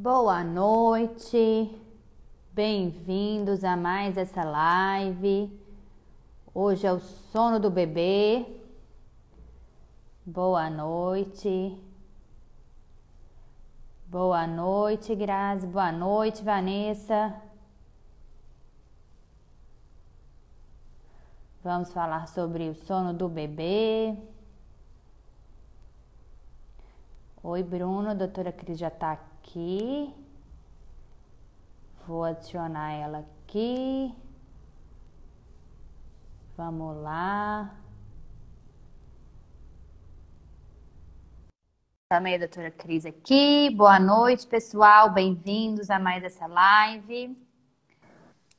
Boa noite, bem-vindos a mais essa live. Hoje é o sono do bebê. Boa noite. Boa noite, Grazi. Boa noite, Vanessa. Vamos falar sobre o sono do bebê. Oi, Bruno. A doutora Cris já está aqui. Vou adicionar ela aqui. Vamos lá. Também a doutora Cris aqui. Boa noite, pessoal. Bem-vindos a mais essa live.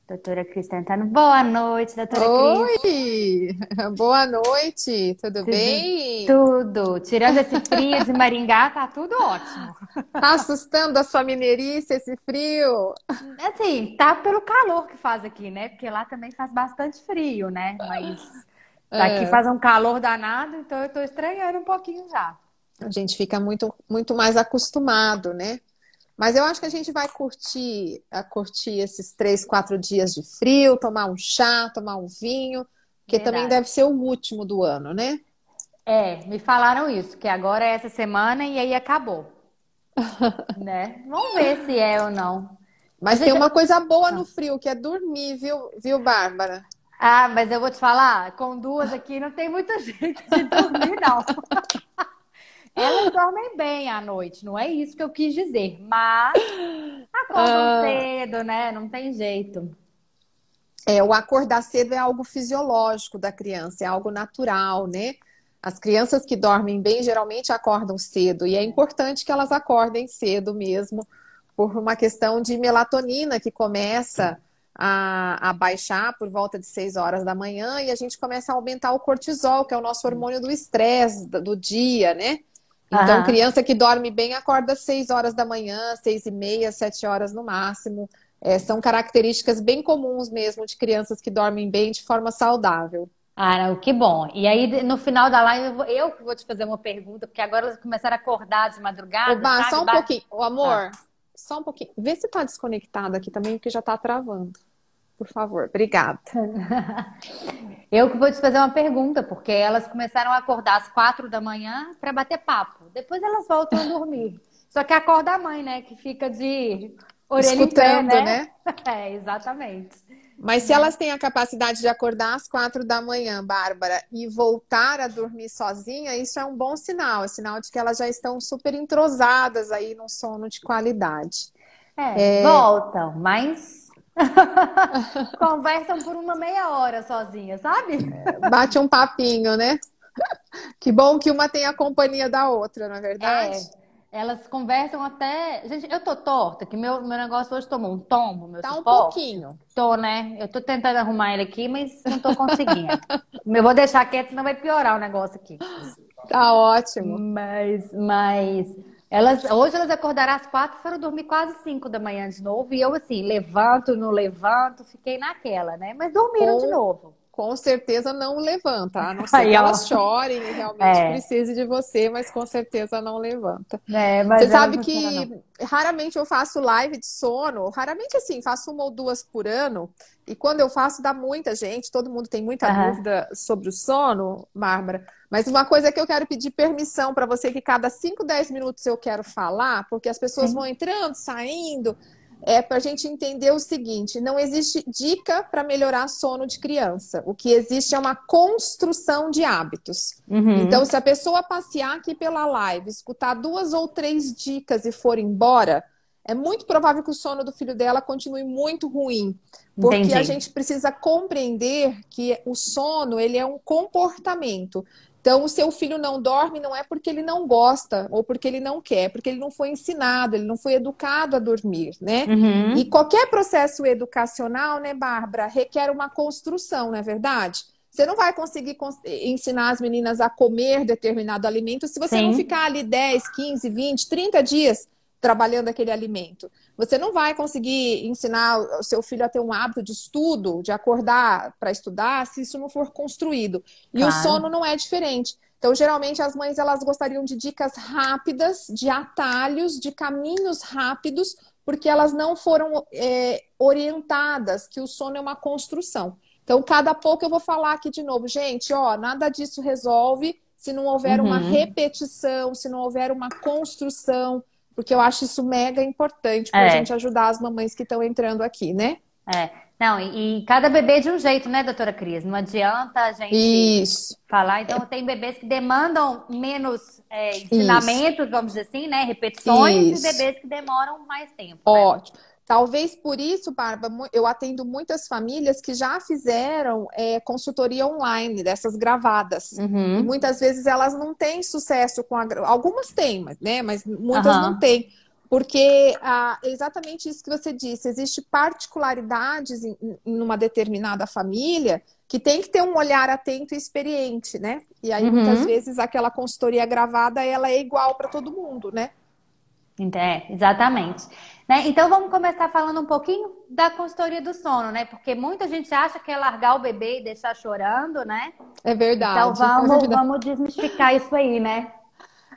Doutora Cris tentando. Boa noite, doutora Cris. Oi! Boa noite, tudo, Tudo- bem? Tudo. Tirando esse frio de Maringá, tá tudo ótimo. Tá assustando a sua mineirice esse frio? Assim, tá pelo calor que faz aqui, né? Porque lá também faz bastante frio, né? Mas daqui É. faz um calor danado, então eu tô estranhando um pouquinho já. A gente fica muito, muito mais acostumado, né? Mas eu acho que a gente vai curtir, a curtir esses três, quatro dias de frio, tomar um chá, tomar um vinho, porque também deve ser o último do ano, né? É, me falaram isso, que agora é essa semana e aí acabou. Né? Vamos ver se é ou não. Mas Mas tem eu- uma coisa boa no frio, que é dormir, viu, viu, Bárbara? Ah, mas eu vou te falar, com duas aqui não tem muito jeito de dormir, não. Elas dormem bem à noite, não é isso que eu quis dizer, mas acordam Ah. cedo, né? Não tem jeito. É, o acordar cedo é algo fisiológico da criança, é algo natural, né? As crianças que dormem bem geralmente acordam cedo, e é importante que elas acordem cedo mesmo, por uma questão de melatonina que começa a, a baixar por volta de 6 horas da manhã, e a gente começa a aumentar o cortisol, que é o nosso hormônio do estresse do do dia, né? Então, Aham. criança que dorme bem acorda às 6 horas da manhã, 6 e meia, 7 horas no máximo. É, são características bem comuns mesmo de crianças que dormem bem de forma saudável. Ah, que bom. E aí, no final da live, eu, vou- eu vou te fazer uma pergunta, porque agora elas começaram a acordar de madrugada, Bá, sabe? só um pouquinho. Ô, amor, só um pouquinho. Vê se tá desconectado aqui também, porque já tá travando. Por favor, obrigada. Eu que vou te fazer uma pergunta, porque elas começaram a acordar às quatro da manhã para bater papo. Depois elas voltam a dormir. Só que acorda a mãe, né? Que fica de orelha em pé, Escutando, né? né? É, exatamente. Mas se elas têm a capacidade de acordar às quatro da manhã, Bárbara, e voltar a dormir sozinha, isso é um bom sinal. É sinal de que elas já estão super entrosadas aí num sono de qualidade. É, voltam, mas conversam por uma meia hora sozinha, sabe? Bate um papinho, né? Que bom que uma tem a companhia da outra, não é verdade? É, elas conversam até. Gente, eu tô torta, que meu, meu negócio hoje tomou um tombo, meu Tá um suporte. pouquinho. Tô, né? Eu tô tentando arrumar ele aqui, mas não tô conseguindo. Eu vou deixar quieto, senão vai piorar o negócio aqui. Tá ótimo. Mas, mas elas, hoje elas acordaram às quatro, foram dormir quase cinco da manhã de novo. E eu, assim, levanto, não levanto, fiquei naquela, né? Mas dormiram Com- de novo. Com certeza não levanta, a não ser que elas chorem e realmente É. precise de você, mas com certeza não levanta. É, mas Você elas sabe não funcionam, não. que raramente eu faço live de sono, raramente assim, faço uma ou duas por ano, e quando eu faço dá muita gente, todo mundo tem muita Aham. dúvida sobre o sono, Bárbara. Mas uma coisa que eu quero pedir permissão para você, que cada 5, 10 minutos eu quero falar, porque as pessoas Sim. vão entrando, saindo, é para a gente entender o seguinte: não existe dica para melhorar sono de criança. O que existe é uma construção de hábitos. Uhum. Então, se a pessoa passear aqui pela live, escutar duas ou três dicas e for embora, é muito provável que o sono do filho dela continue muito ruim. Porque Entendi. a gente precisa compreender que o sono, ele é um comportamento. Então, o seu filho não dorme não é porque ele não gosta ou porque ele não quer, é porque ele não foi ensinado, ele não foi educado a dormir, né? Uhum. E qualquer processo educacional, né, Bárbara, requer uma construção, não é verdade? Você não vai conseguir cons- ensinar as meninas a comer determinado alimento se você não Sim. ficar ali 10, 15, 20, 30 dias trabalhando aquele alimento. Você não vai conseguir ensinar o seu filho a ter um hábito de estudo, de acordar para estudar, se isso não for construído. E o Claro. sono não é diferente. Então, geralmente, as mães elas gostariam de dicas rápidas, de atalhos, de caminhos rápidos, porque elas não foram é, orientadas que o sono é uma construção. Então, cada pouco eu vou falar aqui de novo, gente, ó, nada disso resolve se não houver uhum. uma repetição, se não houver uma construção, porque eu acho isso mega importante para a é. gente ajudar as mamães que estão entrando aqui, né? É. Não, e, e, cada bebê de um jeito, né, doutora Cris? Não adianta a gente Isso. falar. Então, tem bebês que demandam menos é, ensinamentos, Isso. vamos dizer assim, né? Repetições, Isso. e bebês que demoram mais tempo. Né? Ótimo. Né? Talvez por isso, Bárbara, eu atendo muitas famílias que já fizeram é, consultoria online, dessas gravadas. Uhum. Muitas vezes elas não têm sucesso com a. Algumas têm, né? Mas muitas uhum. não têm. Porque ah, é exatamente isso que você disse, existe particularidades em, em uma determinada família que tem que ter um olhar atento e experiente, né? E aí, uhum. muitas vezes, aquela consultoria gravada, ela é igual para todo mundo, né? É, exatamente. Né? Então vamos começar falando um pouquinho da consultoria do sono, né? Porque muita gente acha que é largar o bebê e deixar chorando, né? É verdade. Então vamos, vamos desmistificar isso aí, né?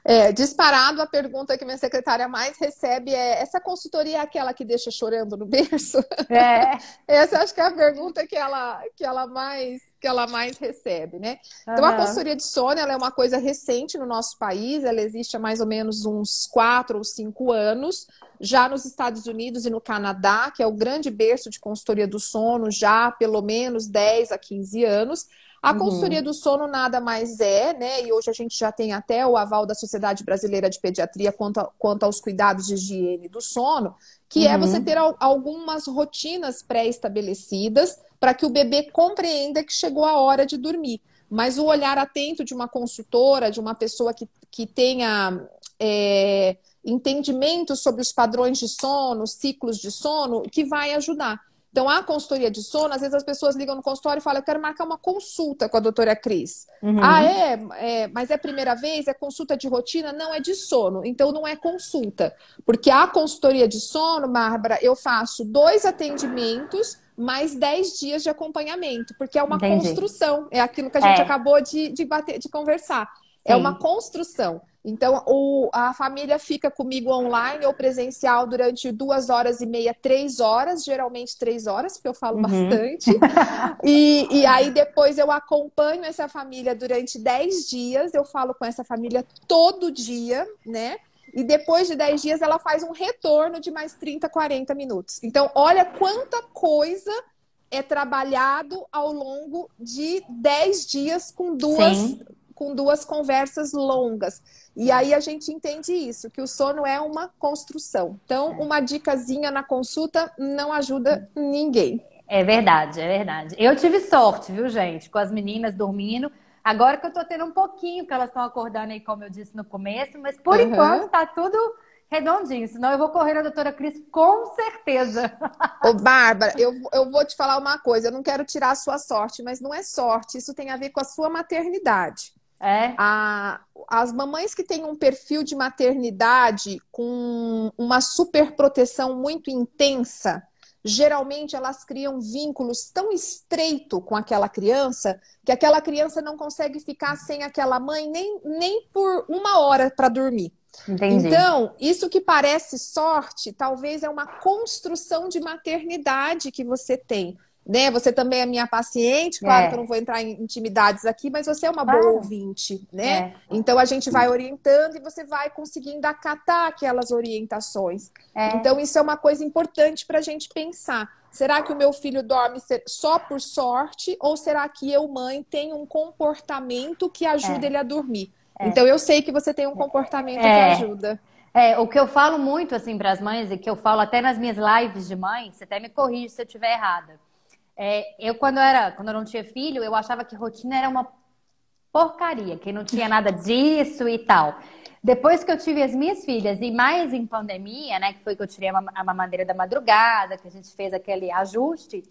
É, disparado, a pergunta que minha secretária mais recebe é: essa consultoria é aquela que deixa chorando no berço? É. Essa acho que é a pergunta que ela, que ela, mais, que ela mais recebe, né? Então, a consultoria de sono é uma coisa recente no nosso país, ela existe há mais ou menos uns quatro ou cinco anos. Já nos Estados Unidos e no Canadá, que é o grande berço de consultoria do sono, já há pelo menos 10 a 15 anos. A uhum. consultoria do sono nada mais é, né? E hoje a gente já tem até o aval da Sociedade Brasileira de Pediatria quanto, a, quanto aos cuidados de higiene do sono, que uhum. é você uhum. ter algumas rotinas pré-estabelecidas para que o bebê compreenda que chegou a hora de dormir. Mas o olhar atento de uma consultora, de uma pessoa que, que tenha é, entendimento sobre os padrões de sono, ciclos de sono, que vai ajudar. Então, a consultoria de sono, às vezes as pessoas ligam no consultório e falam: Eu quero marcar uma consulta com a doutora Cris. Uhum. Ah, é? é? Mas é a primeira vez? É consulta de rotina? Não, é de sono. Então, não é consulta. Porque a consultoria de sono, Bárbara, eu faço dois atendimentos mais 10 dias de acompanhamento, porque é uma Entendi. construção. É aquilo que a gente é. acabou de, de, bater, de conversar. É Sim. É uma construção. Então, o, a família fica comigo online ou presencial durante duas horas e meia, três horas, geralmente três horas, porque eu falo uhum. bastante. e, e aí depois eu acompanho essa família durante dez dias, eu falo com essa família todo dia, né? E depois de 10 dias ela faz um retorno de mais 30, 40 minutos. Então, olha quanta coisa é trabalhado ao longo de 10 dias com duas, com duas conversas longas. E aí a gente entende isso, que o sono é uma construção. Então, uma dicasinha na consulta não ajuda ninguém. É verdade, é verdade. Eu tive sorte, viu, gente, com as meninas dormindo. Agora que eu tô tendo um pouquinho, que elas estão acordando aí, como eu disse no começo, mas por uhum. enquanto tá tudo redondinho, senão eu vou correr na doutora Cris com certeza. Ô, Bárbara, eu, eu vou te falar uma coisa, eu não quero tirar a sua sorte, mas não é sorte, isso tem a ver com a sua maternidade. É. A, as mamães que têm um perfil de maternidade com uma superproteção muito intensa, geralmente elas criam vínculos tão estreito com aquela criança que aquela criança não consegue ficar sem aquela mãe nem, nem por uma hora para dormir. Entendi. Então, isso que parece sorte, talvez é uma construção de maternidade que você tem né? Você também é minha paciente, claro é. que eu não vou entrar em intimidades aqui, mas você é uma claro. boa ouvinte, né? É. Então a gente vai orientando e você vai conseguindo acatar aquelas orientações. É. Então isso é uma coisa importante para a gente pensar. Será que o meu filho dorme só por sorte ou será que eu, mãe, tenho um comportamento que ajuda é. ele a dormir? É. Então eu sei que você tem um comportamento que é. ajuda. É, o que eu falo muito assim para as mães e que eu falo até nas minhas lives de mãe, você até me corrige se eu estiver errada é, eu, quando era, quando eu não tinha filho, eu achava que rotina era uma porcaria, que não tinha nada disso e tal. Depois que eu tive as minhas filhas, e mais em pandemia, né, que foi que eu tirei a mamadeira da madrugada, que a gente fez aquele ajuste,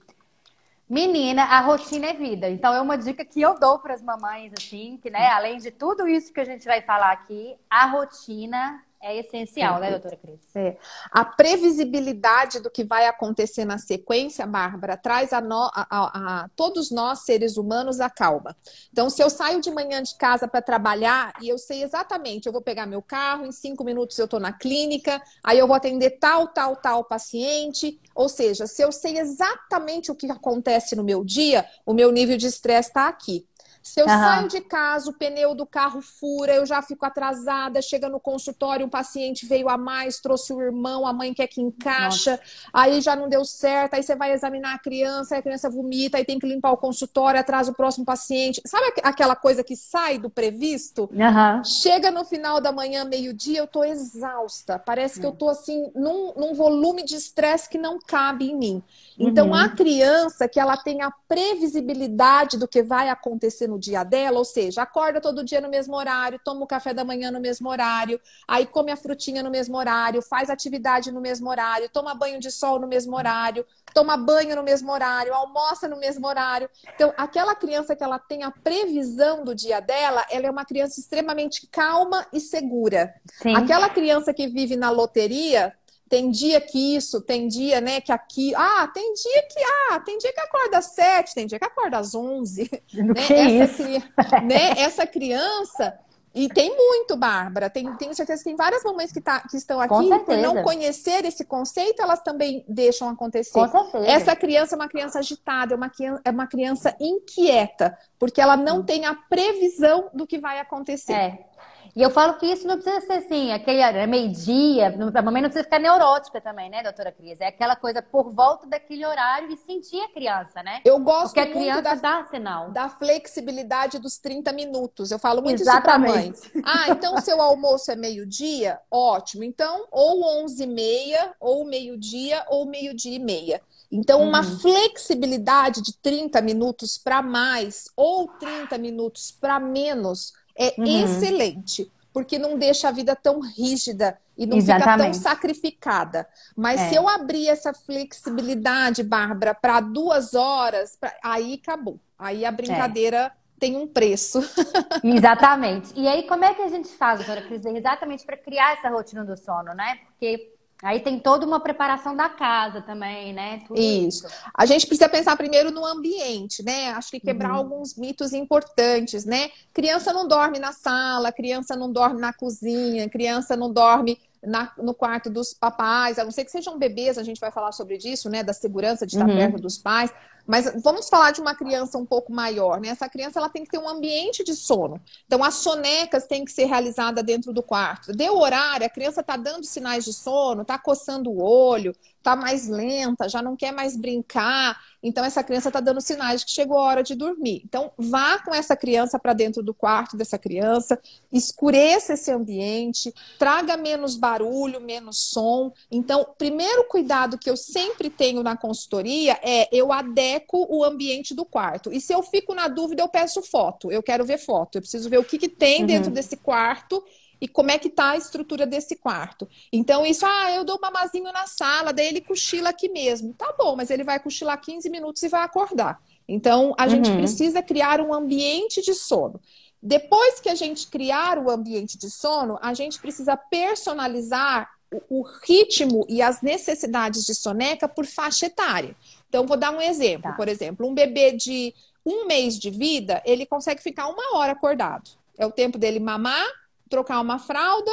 menina, a rotina é vida. Então é uma dica que eu dou para as mamães, assim, que, né, além de tudo isso que a gente vai falar aqui, a rotina é essencial, né, doutora Cris? É. A previsibilidade do que vai acontecer na sequência, Bárbara, traz a, no, a, a, a, todos nós, seres humanos, a calma. Então, se eu saio de manhã de casa para trabalhar e eu sei exatamente, eu vou pegar meu carro, em cinco minutos eu estou na clínica, aí eu vou atender tal, tal, tal paciente. Ou seja, se eu sei exatamente o que acontece no meu dia, o meu nível de estresse está aqui. Se eu uhum. saio de casa, o pneu do carro fura, eu já fico atrasada, chega no consultório, um paciente veio a mais, trouxe o irmão, a mãe quer que encaixa, Nossa. aí já não deu certo, aí você vai examinar a criança, aí a criança vomita, aí tem que limpar o consultório, atrasa o próximo paciente. Sabe aquela coisa que sai do previsto? Uhum. Chega no final da manhã, meio-dia, eu tô exausta. Parece uhum. que eu tô assim, num, num volume de estresse que não cabe em mim. Então, uhum. a criança que ela tem a previsibilidade do que vai acontecer no dia dela, ou seja, acorda todo dia no mesmo horário, toma o café da manhã no mesmo horário, aí come a frutinha no mesmo horário, faz atividade no mesmo horário, toma banho de sol no mesmo horário, toma banho no mesmo horário, almoça no mesmo horário. Então, aquela criança que ela tem a previsão do dia dela, ela é uma criança extremamente calma e segura. Sim. Aquela criança que vive na loteria, tem dia que isso, tem dia, né, que aqui. Ah, tem dia que. Ah, tem dia que acorda às sete, tem dia que acorda às onze. né? Que essa, isso? né? Essa criança. E tem muito, Bárbara. Tem, tenho certeza que tem várias mamães que, tá, que estão aqui, por não conhecer esse conceito, elas também deixam acontecer. Com certeza. Essa criança é uma criança agitada, é uma, é uma criança inquieta, porque ela não hum. tem a previsão do que vai acontecer. É. E eu falo que isso não precisa ser assim, aquele é meio-dia, a mamãe não precisa ficar neurótica também, né, doutora Cris? É aquela coisa por volta daquele horário e sentir a criança, né? Eu gosto Porque a criança da, dá sinal. Da flexibilidade dos 30 minutos. Eu falo muito Exatamente. isso pra mãe. Ah, então seu almoço é meio-dia? Ótimo. Então, ou 11 e meia, ou meio-dia, ou meio-dia e meia. Então, uma uhum. flexibilidade de 30 minutos para mais ou 30 minutos para menos é uhum. excelente, porque não deixa a vida tão rígida e não Exatamente. fica tão sacrificada. Mas é. se eu abrir essa flexibilidade, Bárbara, para duas horas, pra... aí acabou. Aí a brincadeira. É. Tem um preço. Exatamente. E aí, como é que a gente faz, doutora Cris? Exatamente para criar essa rotina do sono, né? Porque Aí tem toda uma preparação da casa também, né? Isso. isso. A gente precisa pensar primeiro no ambiente, né? Acho que quebrar uhum. alguns mitos importantes, né? Criança não dorme na sala, criança não dorme na cozinha, criança não dorme na, no quarto dos papais, a não ser que sejam bebês, a gente vai falar sobre isso, né? Da segurança de estar uhum. perto dos pais. Mas vamos falar de uma criança um pouco maior, né? Essa criança ela tem que ter um ambiente de sono. Então, as sonecas têm que ser realizadas dentro do quarto. Deu horário, a criança está dando sinais de sono, está coçando o olho, está mais lenta, já não quer mais brincar. Então, essa criança está dando sinais de que chegou a hora de dormir. Então, vá com essa criança para dentro do quarto dessa criança, escureça esse ambiente, traga menos barulho, menos som. Então, primeiro cuidado que eu sempre tenho na consultoria é eu adequo o ambiente do quarto. E se eu fico na dúvida, eu peço foto. Eu quero ver foto. Eu preciso ver o que, que tem uhum. dentro desse quarto e como é que tá a estrutura desse quarto. Então, isso, ah, eu dou um mamazinho na sala, daí ele cochila aqui mesmo. Tá bom, mas ele vai cochilar 15 minutos e vai acordar. Então, a uhum. gente precisa criar um ambiente de sono. Depois que a gente criar o ambiente de sono, a gente precisa personalizar o, ritmo e as necessidades de soneca por faixa etária. Então, vou dar um exemplo. Tá. Por exemplo, um bebê de um mês de vida, ele consegue ficar uma hora acordado. É o tempo dele mamar, trocar uma fralda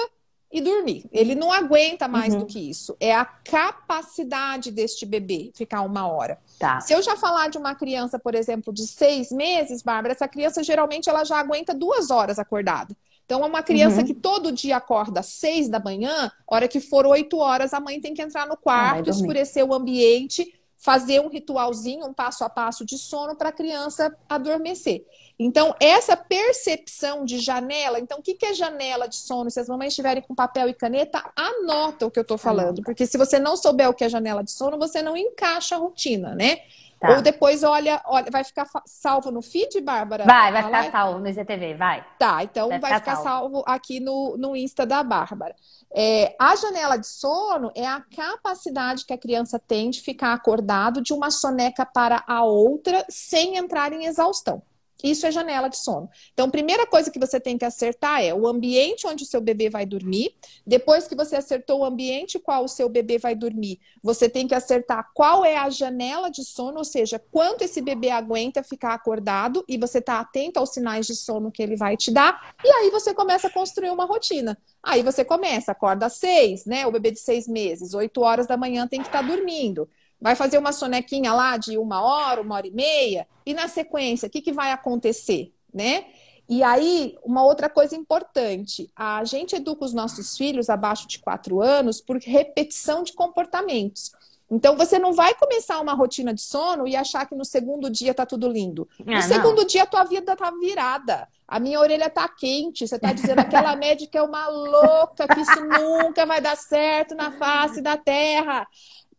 e dormir. Ele não aguenta mais uhum. do que isso. É a capacidade deste bebê ficar uma hora. Tá. Se eu já falar de uma criança, por exemplo, de seis meses, Bárbara, essa criança geralmente ela já aguenta duas horas acordada. Então, é uma criança uhum. que todo dia acorda às seis da manhã, hora que for oito horas, a mãe tem que entrar no quarto, ah, escurecer o ambiente, fazer um ritualzinho, um passo a passo de sono para a criança adormecer. Então, essa percepção de janela, então, o que, é janela de sono? Se as mamães estiverem com papel e caneta, anota o que eu estou falando. Porque se você não souber o que é janela de sono, você não encaixa a rotina, né? Tá. Ou depois olha, olha, vai ficar salvo no feed, Bárbara? Vai, vai ficar salvo no IGTV, vai. Tá, então vai, vai ficar, ficar salvo. salvo. aqui no, no Insta da Bárbara. É, a janela de sono é a capacidade que a criança tem de ficar acordado de uma soneca para a outra sem entrar em exaustão. Isso é janela de sono. Então, primeira coisa que você tem que acertar é o ambiente onde o seu bebê vai dormir. Depois que você acertou o ambiente qual o seu bebê vai dormir, você tem que acertar qual é a janela de sono, ou seja, quanto esse bebê aguenta ficar acordado e você está atento aos sinais de sono que ele vai te dar. E aí você começa a construir uma rotina. Aí você começa, acorda às seis, né? O bebê de seis meses, oito horas da manhã tem que estar tá dormindo vai fazer uma sonequinha lá de uma hora, uma hora e meia, e na sequência, o que, que vai acontecer, né? E aí, uma outra coisa importante, a gente educa os nossos filhos abaixo de quatro anos por repetição de comportamentos. Então, você não vai começar uma rotina de sono e achar que no segundo dia tá tudo lindo. No ah, segundo dia, a tua vida tá virada. A minha orelha tá quente. Você tá dizendo aquela médica é uma louca, que isso nunca vai dar certo na face da terra.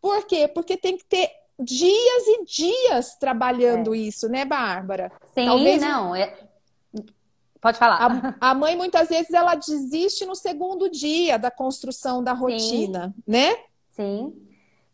Por quê? Porque tem que ter dias e dias trabalhando é. isso, né, Bárbara? Sim, Talvez... não. É... Pode falar. A, a, mãe, muitas vezes, ela desiste no segundo dia da construção da rotina, Sim. né? Sim.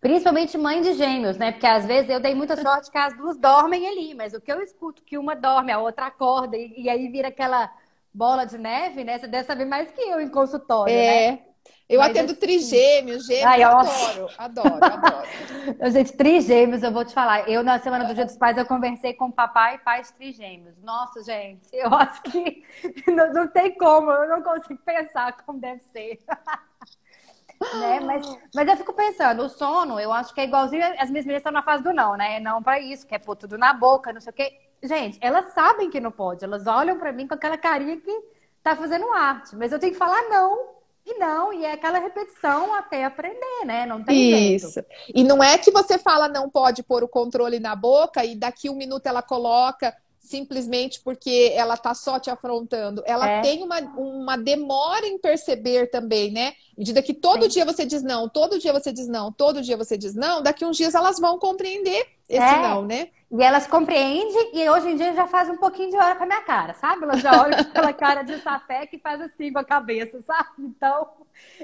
Principalmente mãe de gêmeos, né? Porque às vezes eu dei muita sorte que as duas dormem ali, mas o que eu escuto que uma dorme, a outra acorda, e, e aí vira aquela bola de neve, né? Você deve saber mais que eu em consultório, é. né? Eu Mas atendo assim... trigêmeos, gêmeos, Ai, adoro, adoro, adoro. Gente, trigêmeos, eu vou te falar. Eu, na Semana do Dia dos Pais, eu conversei com papai e pais trigêmeos. Nossa, gente, eu acho que não, não tem como, eu não consigo pensar como deve ser. né? mas, mas eu fico pensando, o sono, eu acho que é igualzinho, as minhas meninas estão na fase do não, né? Não para isso, quer pôr tudo na boca, não sei o quê. Gente, elas sabem que não pode, elas olham para mim com aquela carinha que tá fazendo arte, mas eu tenho que falar não e não, e é aquela repetição até aprender, né? Não tem Isso. Jeito. E não é que você fala não pode pôr o controle na boca e daqui um minuto ela coloca simplesmente porque ela tá só te afrontando. Ela é. tem uma, uma demora em perceber também, né? À medida que todo Sim. dia você diz não, todo dia você diz não, todo dia você diz não, daqui uns dias elas vão compreender esse é. não, né? E elas compreendem e hoje em dia já faz um pouquinho de hora com a minha cara, sabe? Elas já olham aquela cara de sapé que faz assim com a cabeça, sabe? Então,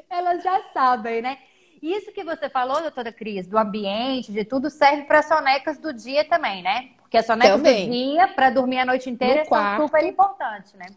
elas já sabem, né? Isso que você falou, doutora Cris, do ambiente, de tudo, serve para sonecas do dia também, né? Porque as sonecas também. do dia, para dormir a noite inteira, são super importantes, né?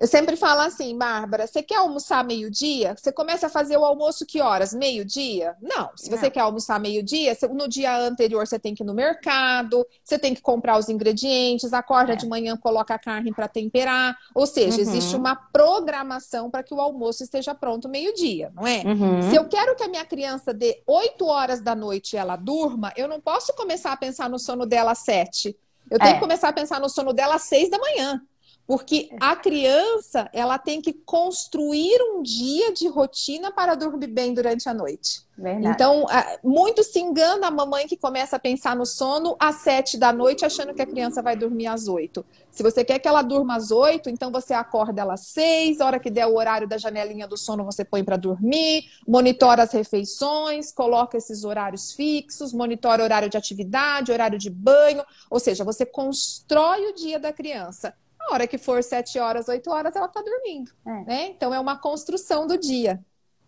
Eu sempre falo assim, Bárbara, você quer almoçar meio-dia? Você começa a fazer o almoço que horas? Meio-dia? Não. Se você Não. quer almoçar meio-dia, no dia anterior você tem que ir no mercado, você tem que comprar os ingredientes, acorda é. de manhã, coloca a carne para temperar. Ou seja, uhum. existe uma programação para que o almoço esteja pronto meio-dia, não é? Uhum. Se eu quero que a minha criança dê 8 horas da noite e ela durma, eu não posso começar a pensar no sono dela às 7. Eu tenho é. que começar a pensar no sono dela às 6 da manhã. Porque a criança, ela tem que construir um dia de rotina para dormir bem durante a noite. Verdade. Então, muito se engana a mamãe que começa a pensar no sono às sete da noite, achando que a criança vai dormir às oito. Se você quer que ela durma às oito, então você acorda ela às seis, a hora que der o horário da janelinha do sono, você põe para dormir, monitora as refeições, coloca esses horários fixos, monitora horário de atividade, horário de banho, ou seja, você constrói o dia da criança a hora que for sete horas, oito horas, ela está dormindo. É. Né? Então é uma construção do dia.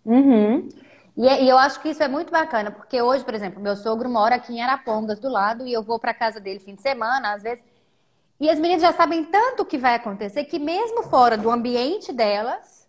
Uhum. E, e, eu acho que isso é muito bacana, porque hoje, por exemplo, meu sogro mora aqui em Arapongas do lado e eu vou para casa dele fim de semana, às vezes. E as meninas já sabem tanto o que vai acontecer que mesmo fora do ambiente delas,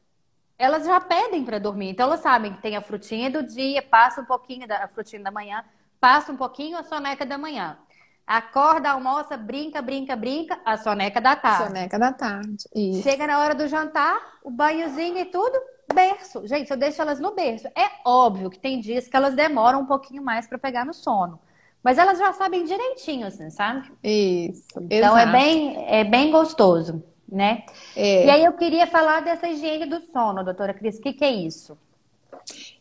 elas já pedem para dormir. Então elas sabem que tem a frutinha do dia, passa um pouquinho da frutinha da manhã, passa um pouquinho a soneca da manhã. Acorda, almoça, brinca, brinca, brinca, a soneca da tarde. Soneca da tarde. Isso. Chega na hora do jantar, o banhozinho e tudo, berço. Gente, eu deixo elas no berço. É óbvio que tem dias que elas demoram um pouquinho mais para pegar no sono. Mas elas já sabem direitinho, assim, sabe? Isso. Então é bem, é bem gostoso, né? É. E aí eu queria falar dessa higiene do sono, doutora Cris. O que, que é isso?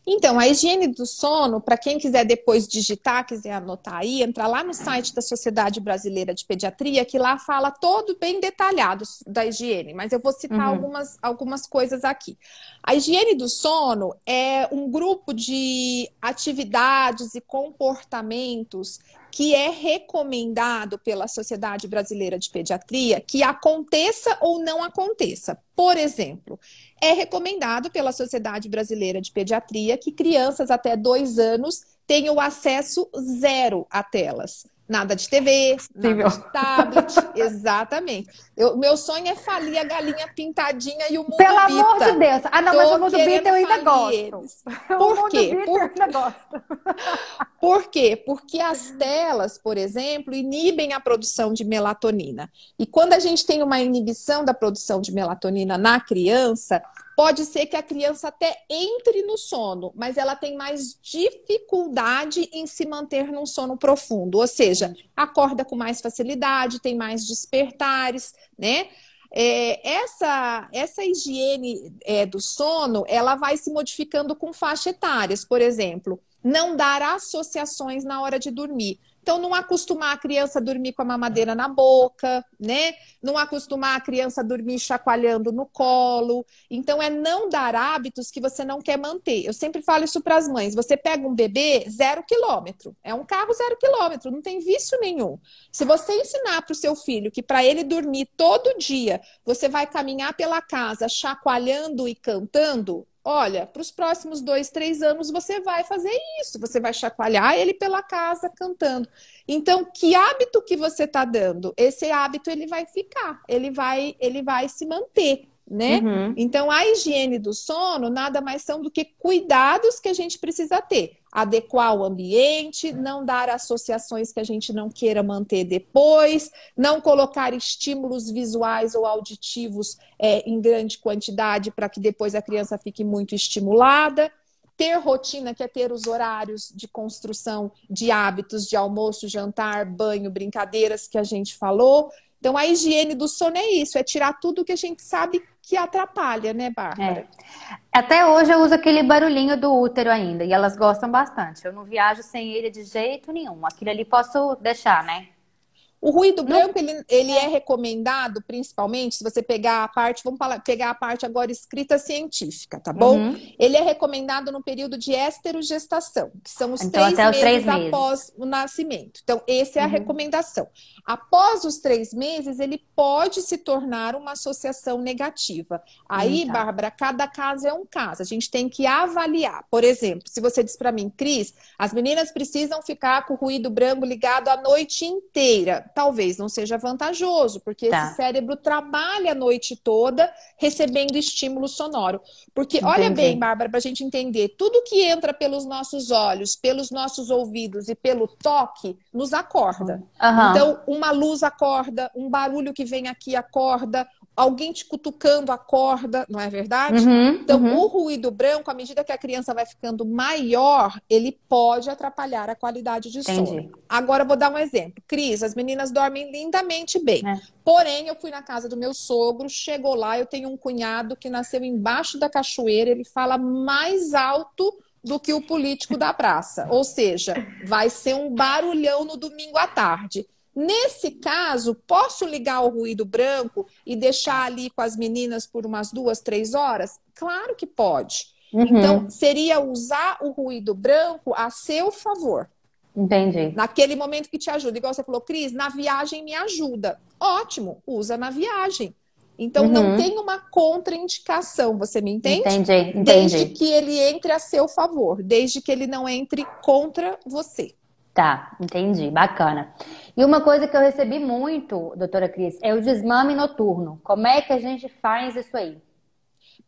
Então, a higiene do sono, para quem quiser depois digitar, quiser anotar aí, entra lá no site da Sociedade Brasileira de Pediatria, que lá fala todo bem detalhado da higiene, mas eu vou citar uhum. algumas, algumas coisas aqui. A higiene do sono é um grupo de atividades e comportamentos que é recomendado pela Sociedade Brasileira de Pediatria que aconteça ou não aconteça. Por exemplo, é recomendado pela Sociedade Brasileira de Pediatria que crianças até dois anos tenham acesso zero a telas. Nada de TV, nada de tablet, exatamente. Eu, meu sonho é falir a galinha pintadinha e o mundo Pelo bita. amor de Deus. Ah, não, Tô mas o mundo bita eu ainda gosto. Eles. Por quê? Por... eu ainda gosto. Por quê? Porque as telas, por exemplo, inibem a produção de melatonina. E quando a gente tem uma inibição da produção de melatonina na criança, pode ser que a criança até entre no sono, mas ela tem mais dificuldade em se manter num sono profundo. Ou seja, acorda com mais facilidade, tem mais despertares, né? É, essa, essa higiene é, do sono, ela vai se modificando com faixa etárias. Por exemplo, não dar associações na hora de dormir. Então, não acostumar a criança a dormir com a mamadeira na boca, né? Não acostumar a criança a dormir chacoalhando no colo. Então, é não dar hábitos que você não quer manter. Eu sempre falo isso para as mães. Você pega um bebê zero quilômetro. É um carro zero quilômetro, não tem vício nenhum. Se você ensinar para o seu filho que para ele dormir todo dia, você vai caminhar pela casa chacoalhando e cantando, Olha, para os próximos dois, três anos você vai fazer isso, você vai chacoalhar ele pela casa cantando. Então, que hábito que você está dando? Esse hábito ele vai ficar, ele vai, ele vai se manter né? Uhum. Então, a higiene do sono nada mais são do que cuidados que a gente precisa ter. Adequar o ambiente, não dar associações que a gente não queira manter depois, não colocar estímulos visuais ou auditivos é, em grande quantidade para que depois a criança fique muito estimulada. Ter rotina, que é ter os horários de construção de hábitos de almoço, jantar, banho, brincadeiras que a gente falou. Então, a higiene do sono é isso, é tirar tudo que a gente sabe que atrapalha, né, Bárbara? É. Até hoje eu uso aquele barulhinho do útero ainda, e elas gostam bastante. Eu não viajo sem ele de jeito nenhum. Aquilo ali posso deixar, né? O ruído branco, ele, ele é recomendado, principalmente, se você pegar a parte, vamos falar, pegar a parte agora escrita científica, tá bom? Uhum. Ele é recomendado no período de esterogestação, que são os, então, três, meses três, meses após o nascimento. Então, essa é a uhum. recomendação. Após os três meses, ele pode se tornar uma associação negativa. Aí, tá. Bárbara, cada caso é um caso. A gente tem que avaliar. Por exemplo, se você diz para mim, Cris, as meninas precisam ficar com o ruído branco ligado a noite inteira talvez não seja vantajoso, porque tá. esse cérebro trabalha a noite toda recebendo estímulo sonoro. Porque, Entendi. olha bem, Bárbara, para a gente entender, tudo que entra pelos nossos olhos, pelos nossos ouvidos e pelo toque, nos acorda. Uhum. Então, uma luz acorda, um barulho que vem aqui acorda, alguém te cutucando a corda, não é verdade? Uhum, então, uhum. o ruído branco, à medida que a criança vai ficando maior, ele pode atrapalhar a qualidade de Entendi. sono. Agora, eu vou dar um exemplo. Cris, as meninas dormem lindamente bem. É. Porém, eu fui na casa do meu sogro, chegou lá, eu tenho um cunhado que nasceu embaixo da cachoeira, ele fala mais alto do que o político da praça. Ou seja, vai ser um barulhão no domingo à tarde. Nesse caso, posso ligar o ruído branco e deixar ali com as meninas por umas duas, três horas? Claro que pode. Uhum. Então, seria usar o ruído branco a seu favor. Entendi. Naquele momento que te ajuda. Igual você falou, Cris, na viagem me ajuda. Ótimo, usa na viagem. Então, uhum. não tem uma contraindicação, você me entende? Entendi, entendi. Desde que ele entre a seu favor, desde que ele não entre contra você. Tá, entendi, bacana. E uma coisa que eu recebi muito, doutora Cris, é o desmame noturno. Como é que a gente faz isso aí?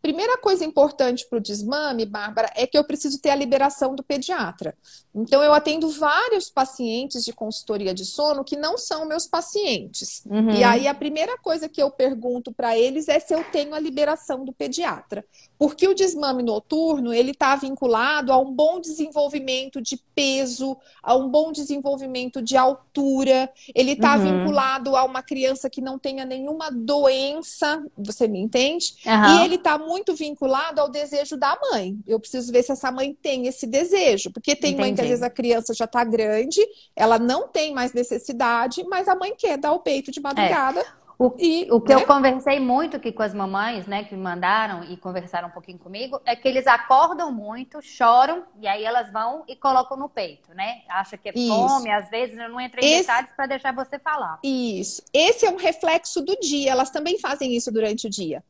Primeira coisa importante para o desmame, Bárbara, é que eu preciso ter a liberação do pediatra. Então, eu atendo vários pacientes de consultoria de sono que não são meus pacientes. Uhum. E aí, a primeira coisa que eu pergunto para eles é se eu tenho a liberação do pediatra. Porque o desmame noturno, ele está vinculado a um bom desenvolvimento de peso, a um bom desenvolvimento de altura. Ele está uhum. vinculado a uma criança que não tenha nenhuma doença, você me entende? Uhum. E ele está muito vinculado ao desejo da mãe. Eu preciso ver se essa mãe tem esse desejo. Porque tem Entendi. mãe que às vezes a criança já está grande, ela não tem mais necessidade, mas a mãe quer dar o peito de madrugada. É. O, e, o que né? eu conversei muito aqui com as mamães, né, que me mandaram e conversaram um pouquinho comigo, é que eles acordam muito, choram, e aí elas vão e colocam no peito, né? Acha que é isso. fome, às vezes eu não entro em Esse... detalhes para deixar você falar. Isso. Esse é um reflexo do dia, elas também fazem isso durante o dia.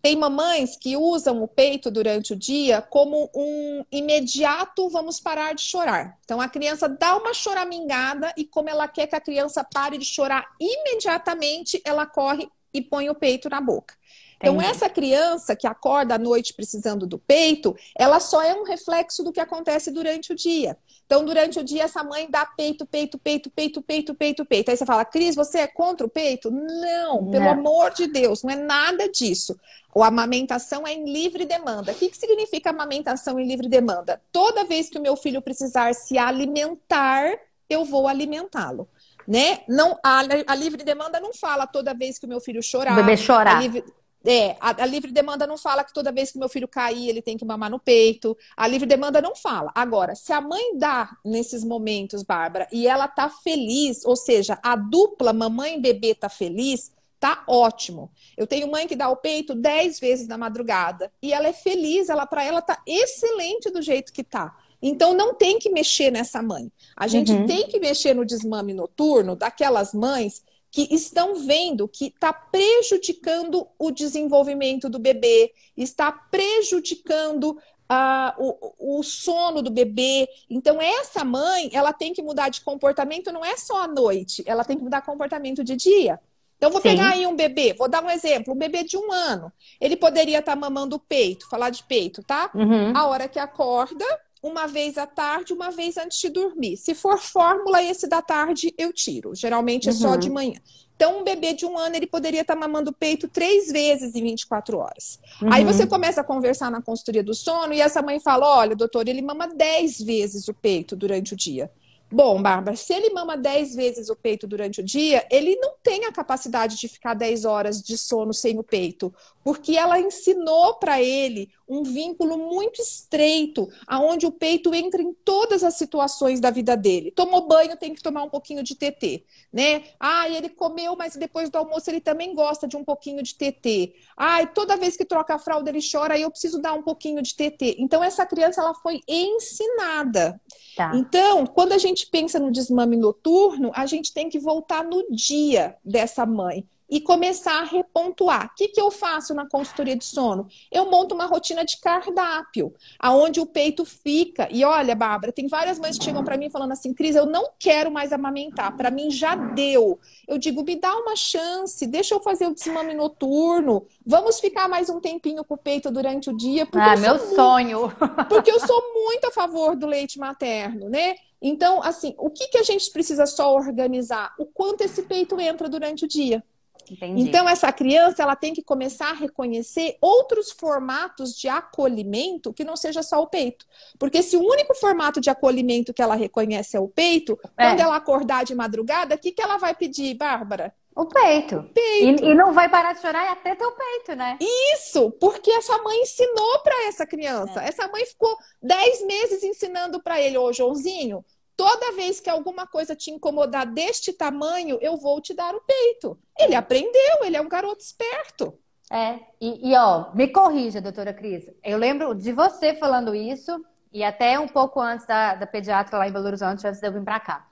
Tem mamães que usam o peito durante o dia como um imediato vamos parar de chorar. Então a criança dá uma choramingada e como ela quer que a criança pare de chorar imediatamente, ela corre e põe o peito na boca. Então, Entendi. essa criança que acorda à noite precisando do peito, ela só é um reflexo do que acontece durante o dia. Então, durante o dia, essa mãe dá peito, peito, peito, peito, peito, peito, peito. Aí você fala, Cris, você é contra o peito? Não, pelo não. amor de Deus, não é nada disso. A amamentação é em livre demanda. O que, que significa amamentação em livre demanda? Toda vez que o meu filho precisar se alimentar, eu vou alimentá-lo né? Não, a, a, livre demanda não fala toda vez que o meu filho chorar. O bebê chorar. Livre, é, a, a, livre demanda não fala que toda vez que meu filho cair, ele tem que mamar no peito. A livre demanda não fala. Agora, se a mãe dá nesses momentos, Bárbara, e ela tá feliz, ou seja, a dupla mamãe e bebê tá feliz, tá ótimo. Eu tenho mãe que dá o peito 10 vezes na madrugada e ela é feliz, ela para ela tá excelente do jeito que tá. Então não tem que mexer nessa mãe. A gente uhum. tem que mexer no desmame noturno daquelas mães que estão vendo que está prejudicando o desenvolvimento do bebê, está prejudicando uh, o, o sono do bebê. Então, essa mãe, ela tem que mudar de comportamento, não é só à noite, ela tem que mudar comportamento de dia. Então, vou Sim. pegar aí um bebê, vou dar um exemplo, um bebê de um ano. Ele poderia estar tá mamando o peito, falar de peito, tá? Uhum. A hora que acorda, uma vez à tarde, uma vez antes de dormir. Se for fórmula, esse da tarde eu tiro. Geralmente é uhum. só de manhã. Então, um bebê de um ano, ele poderia estar tá mamando o peito três vezes em 24 horas. Uhum. Aí você começa a conversar na consultoria do sono e essa mãe fala: olha, doutor, ele mama 10 vezes o peito durante o dia. Bom, Bárbara, se ele mama 10 vezes o peito durante o dia, ele não tem a capacidade de ficar 10 horas de sono sem o peito, porque ela ensinou para ele um vínculo muito estreito, aonde o peito entra em todas as situações da vida dele. Tomou banho, tem que tomar um pouquinho de TT, né? Ah, ele comeu, mas depois do almoço ele também gosta de um pouquinho de TT. Ah, toda vez que troca a fralda ele chora, aí eu preciso dar um pouquinho de TT. Então essa criança ela foi ensinada. Tá. Então, quando a gente pensa no desmame noturno, a gente tem que voltar no dia dessa mãe e começar a repontuar. O que, que eu faço na consultoria de sono? Eu monto uma rotina de cardápio, aonde o peito fica. E olha, Bárbara, tem várias mães que chegam para mim falando assim, Cris, eu não quero mais amamentar, para mim já deu. Eu digo, me dá uma chance, deixa eu fazer o desmame noturno, vamos ficar mais um tempinho com o peito durante o dia. Ah, meu sonho! porque eu sou muito a favor do leite materno, né? Então, assim, o que, que a gente precisa só organizar? O quanto esse peito entra durante o dia. Entendi. Então, essa criança ela tem que começar a reconhecer outros formatos de acolhimento que não seja só o peito. Porque se o único formato de acolhimento que ela reconhece é o peito, é. quando ela acordar de madrugada, o que, que ela vai pedir, Bárbara? O peito. peito. E, e, não vai parar de chorar até teu peito, né? Isso, porque essa mãe ensinou para essa criança. É. Essa mãe ficou 10 meses ensinando para ele, ô Joãozinho, Toda vez que alguma coisa te incomodar deste tamanho, eu vou te dar o peito. Ele aprendeu, ele é um garoto esperto. É, e, e ó, me corrija, doutora Cris. Eu lembro de você falando isso, e até um pouco antes da, da pediatra lá em Belo Horizonte, antes de eu vir pra cá.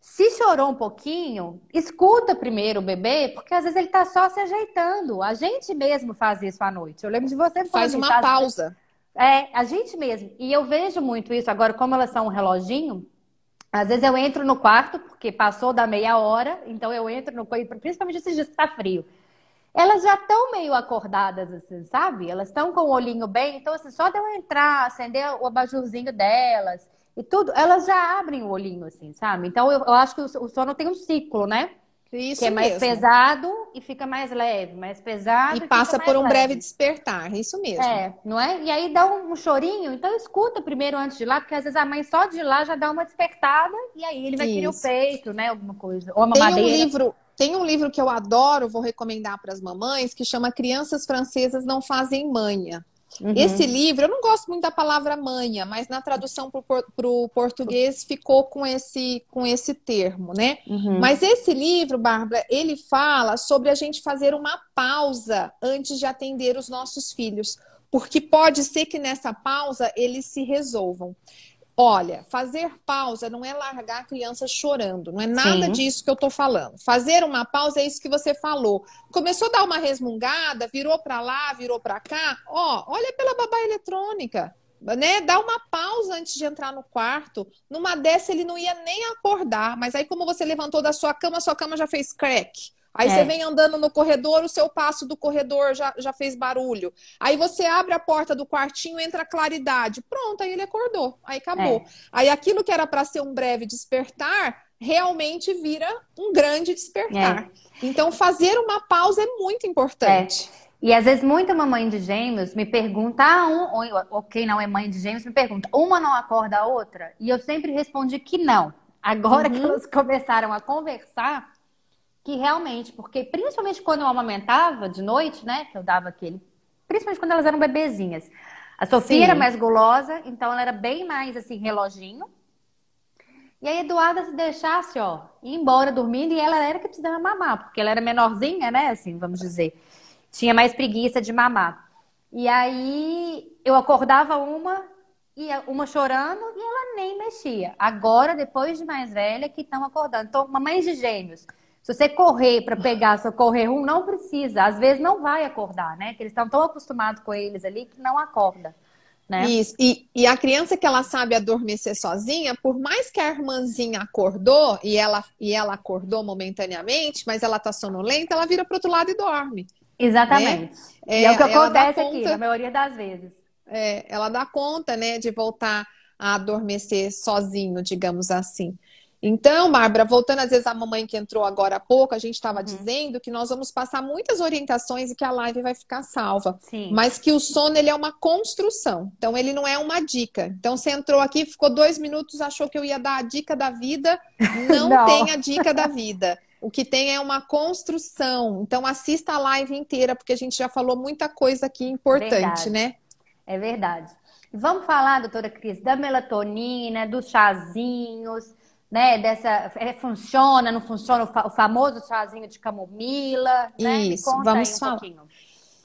Se chorou um pouquinho, escuta primeiro o bebê, porque às vezes ele tá só se ajeitando. A gente mesmo faz isso à noite. Eu lembro de você falando Faz uma pausa. É, a gente mesmo. E eu vejo muito isso agora, como elas são um reloginho, às vezes eu entro no quarto, porque passou da meia hora, então eu entro no quarto, principalmente esses dias que tá frio. Elas já estão meio acordadas, assim, sabe? Elas estão com o olhinho bem, então assim, só de eu entrar, acender o abajurzinho delas e tudo, elas já abrem o olhinho, assim, sabe? Então eu, eu acho que o, sono tem um ciclo, né? Isso que é mais mesmo. pesado e fica mais leve, mais pesado. E, e passa por um leve. breve despertar, isso mesmo. É, não é? E aí dá um, um, chorinho, então escuta primeiro antes de lá, porque às vezes a mãe só de lá já dá uma despertada e aí ele vai isso. querer o peito, né? Alguma coisa. Ou uma Tem madeira. um livro. Tem um livro que eu adoro, vou recomendar para as mamães, que chama Crianças Francesas Não Fazem Manha. Uhum. Esse livro, eu não gosto muito da palavra manha, mas na tradução para o português ficou com esse, com esse termo, né? Uhum. Mas esse livro, Bárbara, ele fala sobre a gente fazer uma pausa antes de atender os nossos filhos, porque pode ser que nessa pausa eles se resolvam. Olha, fazer pausa não é largar a criança chorando, não é nada Sim. disso que eu tô falando. Fazer uma pausa é isso que você falou. Começou a dar uma resmungada, virou para lá, virou para cá. Ó, olha pela babá eletrônica né, dá uma pausa antes de entrar no quarto. Numa dessa ele não ia nem acordar, mas aí como você levantou da sua cama, sua cama já fez crack. Aí é. você vem andando no corredor, o seu passo do corredor já, já fez barulho. Aí você abre a porta do quartinho, entra claridade. Pronto, aí ele acordou. Aí acabou. É. Aí aquilo que era para ser um breve despertar, realmente vira um grande despertar. É. Então, fazer uma pausa é muito importante. É. E às vezes muita mamãe de gêmeos me pergunta, ah, um, ou quem não é mãe de gêmeos me pergunta, uma não acorda a outra? E eu sempre respondi que não. Agora uhum. que elas começaram a conversar, que realmente, porque principalmente quando eu amamentava de noite, né, que eu dava aquele, principalmente quando elas eram bebezinhas. A Sofia Sim. era mais gulosa, então ela era bem mais assim, reloginho. E a Eduarda se deixasse, ó, ir embora dormindo, e ela era que precisava mamar, porque ela era menorzinha, né, assim, vamos dizer tinha mais preguiça de mamar. E aí eu acordava uma e uma chorando e ela nem mexia. Agora, depois de mais velha, que estão acordando. Então, mamães de gêmeos, se você correr para pegar socorrer um, não precisa. Às vezes não vai acordar, né? Que eles estão tão acostumados com eles ali que não acorda. Né? Isso. E, e a criança que ela sabe adormecer sozinha, por mais que a irmãzinha acordou e ela, e ela acordou momentaneamente, mas ela tá sonolenta, ela vira pro outro lado e dorme. Exatamente. Né? É, é o que acontece aqui, na maioria das vezes. É, ela dá conta, né, de voltar a adormecer sozinho, digamos assim. Então, Bárbara, voltando às vezes a mamãe que entrou agora há pouco, a gente estava uhum. dizendo que nós vamos passar muitas orientações e que a live vai ficar salva. Sim. Mas que o sono ele é uma construção. Então, ele não é uma dica. Então, você entrou aqui, ficou dois minutos, achou que eu ia dar a dica da vida. Não, não. tem a dica da vida. O que tem é uma construção. Então, assista a live inteira, porque a gente já falou muita coisa aqui importante, verdade. né? É verdade. Vamos falar, doutora Cris, da melatonina, dos chazinhos, né? Dessa. É, funciona, não funciona o famoso chazinho de camomila? Né? Isso, vamos um falar. Pouquinho.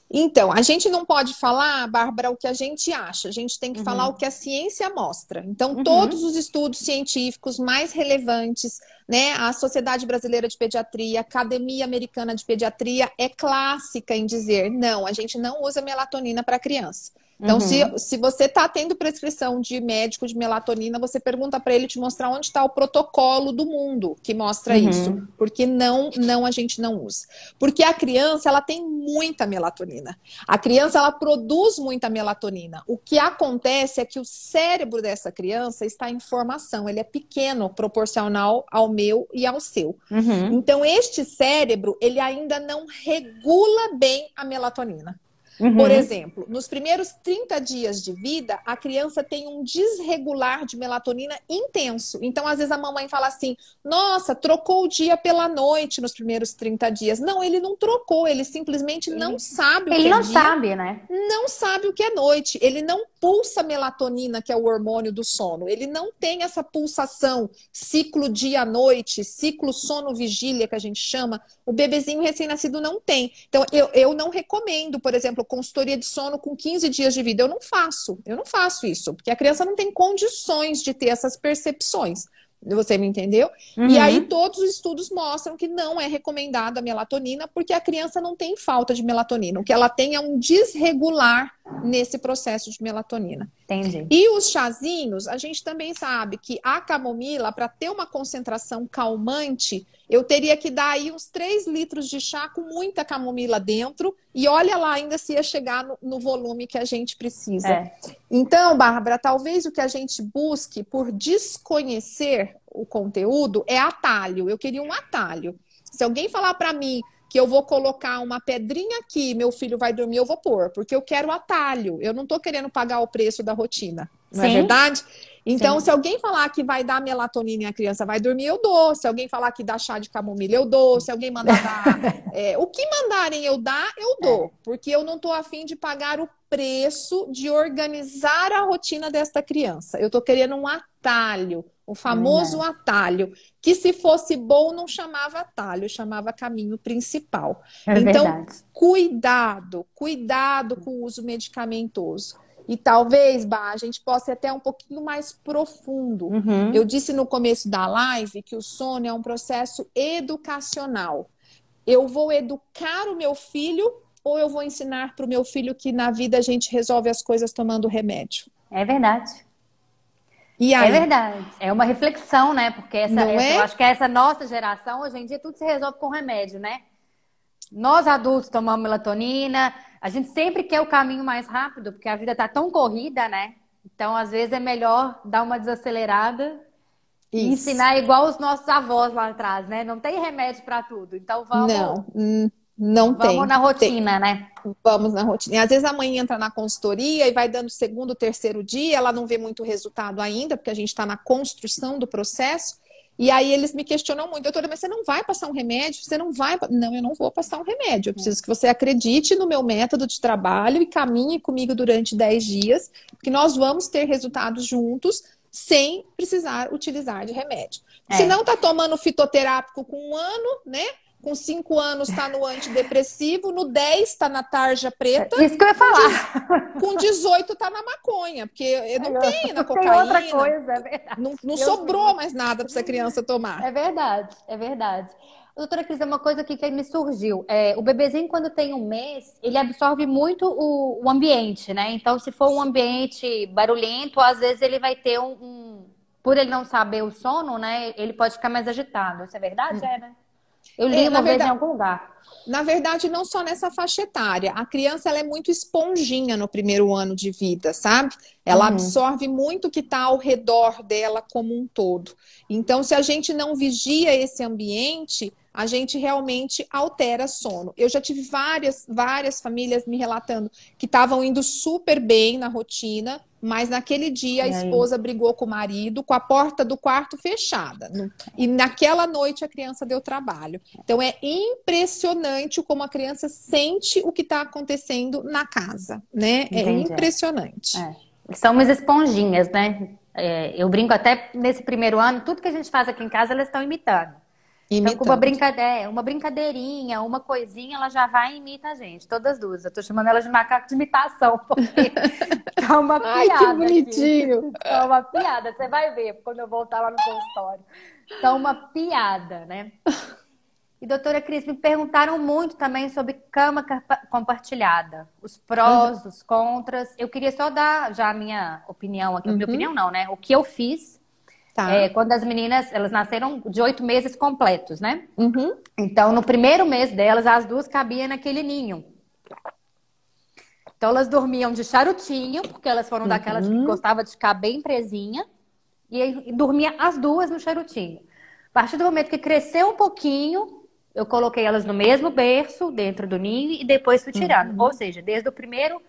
Então, a gente não pode falar, Bárbara, o que a gente acha. A gente tem que uhum. falar o que a ciência mostra. Então, uhum. todos os estudos científicos mais relevantes, né? A Sociedade Brasileira de Pediatria, a Academia Americana de Pediatria é clássica em dizer: não, a gente não usa melatonina para criança. Então, uhum. se, se você está tendo prescrição de médico de melatonina, você pergunta para ele te mostrar onde está o protocolo do mundo que mostra uhum. isso. Porque não, não a gente não usa. Porque a criança, ela tem muita melatonina. A criança, ela produz muita melatonina. O que acontece é que o cérebro dessa criança está em formação. Ele é pequeno, proporcional ao meu e ao seu. Uhum. Então, este cérebro, ele ainda não regula bem a melatonina. Uhum. Por exemplo, nos primeiros 30 dias de vida, a criança tem um desregular de melatonina intenso. Então, às vezes, a mamãe fala assim: nossa, trocou o dia pela noite nos primeiros 30 dias. Não, ele não trocou, ele simplesmente ele... não sabe o ele que é Ele não sabe, né? Não sabe o que é noite. Ele não pulsa melatonina, que é o hormônio do sono. Ele não tem essa pulsação, ciclo dia-noite, ciclo sono-vigília, que a gente chama. O bebezinho recém-nascido não tem. Então, eu, eu não recomendo, por exemplo, consultoria de sono com 15 dias de vida. Eu não faço, eu não faço isso, porque a criança não tem condições de ter essas percepções. Você me entendeu? Uhum. E aí todos os estudos mostram que não é recomendada a melatonina porque a criança não tem falta de melatonina. O que ela tem é um desregular nesse processo de melatonina. Entendi. E os chazinhos, a gente também sabe que a camomila, para ter uma concentração calmante, eu teria que dar aí uns 3 litros de chá com muita camomila dentro. E olha lá ainda se ia chegar no, no volume que a gente precisa. É. Então, Bárbara, talvez o que a gente busque por desconhecer o conteúdo é atalho. Eu queria um atalho. Se alguém falar para mim que eu vou colocar uma pedrinha aqui, meu filho vai dormir, eu vou pôr, porque eu quero atalho. Eu não estou querendo pagar o preço da rotina. Não é Sim. é verdade? Então, Sim. se alguém falar que vai dar melatonina e a criança vai dormir, eu dou. Se alguém falar que dá chá de camomila, eu dou. Se alguém mandar dar. É, o que mandarem eu dar, eu dou. Porque eu não estou afim de pagar o preço de organizar a rotina desta criança. Eu estou querendo um atalho. O famoso atalho, que se fosse bom não chamava atalho, chamava caminho principal. É então, verdade. cuidado, cuidado com o uso medicamentoso. E talvez, Bah, a gente possa ir até um pouquinho mais profundo. Uhum. Eu disse no começo da live que o sono é um processo educacional. Eu vou educar o meu filho ou eu vou ensinar para o meu filho que na vida a gente resolve as coisas tomando remédio? É verdade. É verdade. É uma reflexão, né? Porque essa, essa é? eu acho que essa nossa geração, hoje em dia, tudo se resolve com remédio, né? Nós adultos tomamos melatonina, a gente sempre quer o caminho mais rápido, porque a vida está tão corrida, né? Então, às vezes, é melhor dar uma desacelerada Isso. e ensinar igual os nossos avós lá atrás, né? Não tem remédio para tudo. Então, vamos. Não, hum, não vamos tem. Vamos na rotina, tem. né? Vamos na rotina. E às vezes a mãe entra na consultoria e vai dando segundo, terceiro dia, ela não vê muito resultado ainda, porque a gente está na construção do processo. E aí eles me questionam muito, doutora, mas você não vai passar um remédio? Você não vai. Não, eu não vou passar um remédio. Eu preciso que você acredite no meu método de trabalho e caminhe comigo durante 10 dias, que nós vamos ter resultados juntos sem precisar utilizar de remédio. É. Se não está tomando fitoterápico com um ano, né? Com 5 anos está no antidepressivo, no 10 está na tarja preta. Isso que eu ia falar. Com 18 está na maconha, porque não tem na cocaína. Tem outra coisa, é verdade. Não, não sobrou mais nada para essa criança tomar. É verdade, é verdade. Doutora Cris, é uma coisa aqui que me surgiu. É, o bebezinho, quando tem um mês, ele absorve muito o, o, ambiente, né? Então, se for um ambiente barulhento, às vezes ele vai ter um, um... Por ele não saber o sono, né? Ele pode ficar mais agitado. Isso é verdade? Hum. É, né? Eu li é, uma vez verdade, em algum lugar. Na verdade, não só nessa faixa etária. A criança ela é muito esponjinha no primeiro ano de vida, sabe? Ela uhum. absorve muito o que está ao redor dela como um todo. Então, se a gente não vigia esse ambiente, a gente realmente altera sono. Eu já tive várias, várias famílias me relatando que estavam indo super bem na rotina, mas naquele dia a esposa brigou com o marido com a porta do quarto fechada. E naquela noite a criança deu trabalho. Então é impressionante como a criança sente o que está acontecendo na casa, né? É Entendi. Impressionante. É. Somos esponjinhas, né? É, eu brinco até nesse primeiro ano, tudo que a gente faz aqui em casa, elas estão imitando. Imitando. Então, com uma, brincadeira, uma brincadeirinha, uma coisinha, ela já vai e imita a gente, todas duas. Eu tô chamando ela de macaco de imitação, porque tá uma piada. Ai, que bonitinho! Aqui. Tá uma piada, você vai ver quando eu voltar lá no consultório. Tá uma piada, né? E, doutora Cris, me perguntaram muito também sobre cama compartilhada. Os prós, uhum. os contras. Eu queria só dar já a minha opinião aqui. Uhum. Minha opinião não, né? O que eu fiz Tá. É, quando as meninas, elas nasceram de oito meses completos, né? Uhum. Então, no primeiro mês delas, as duas cabiam naquele ninho. Então, elas dormiam de charutinho, porque elas foram uhum. daquelas que gostavam de ficar bem presinha. E, e dormia as duas no charutinho. A partir do momento que cresceu um pouquinho, eu coloquei elas no mesmo berço, dentro do ninho, e depois fui tirando. Uhum. Ou seja, desde o primeiro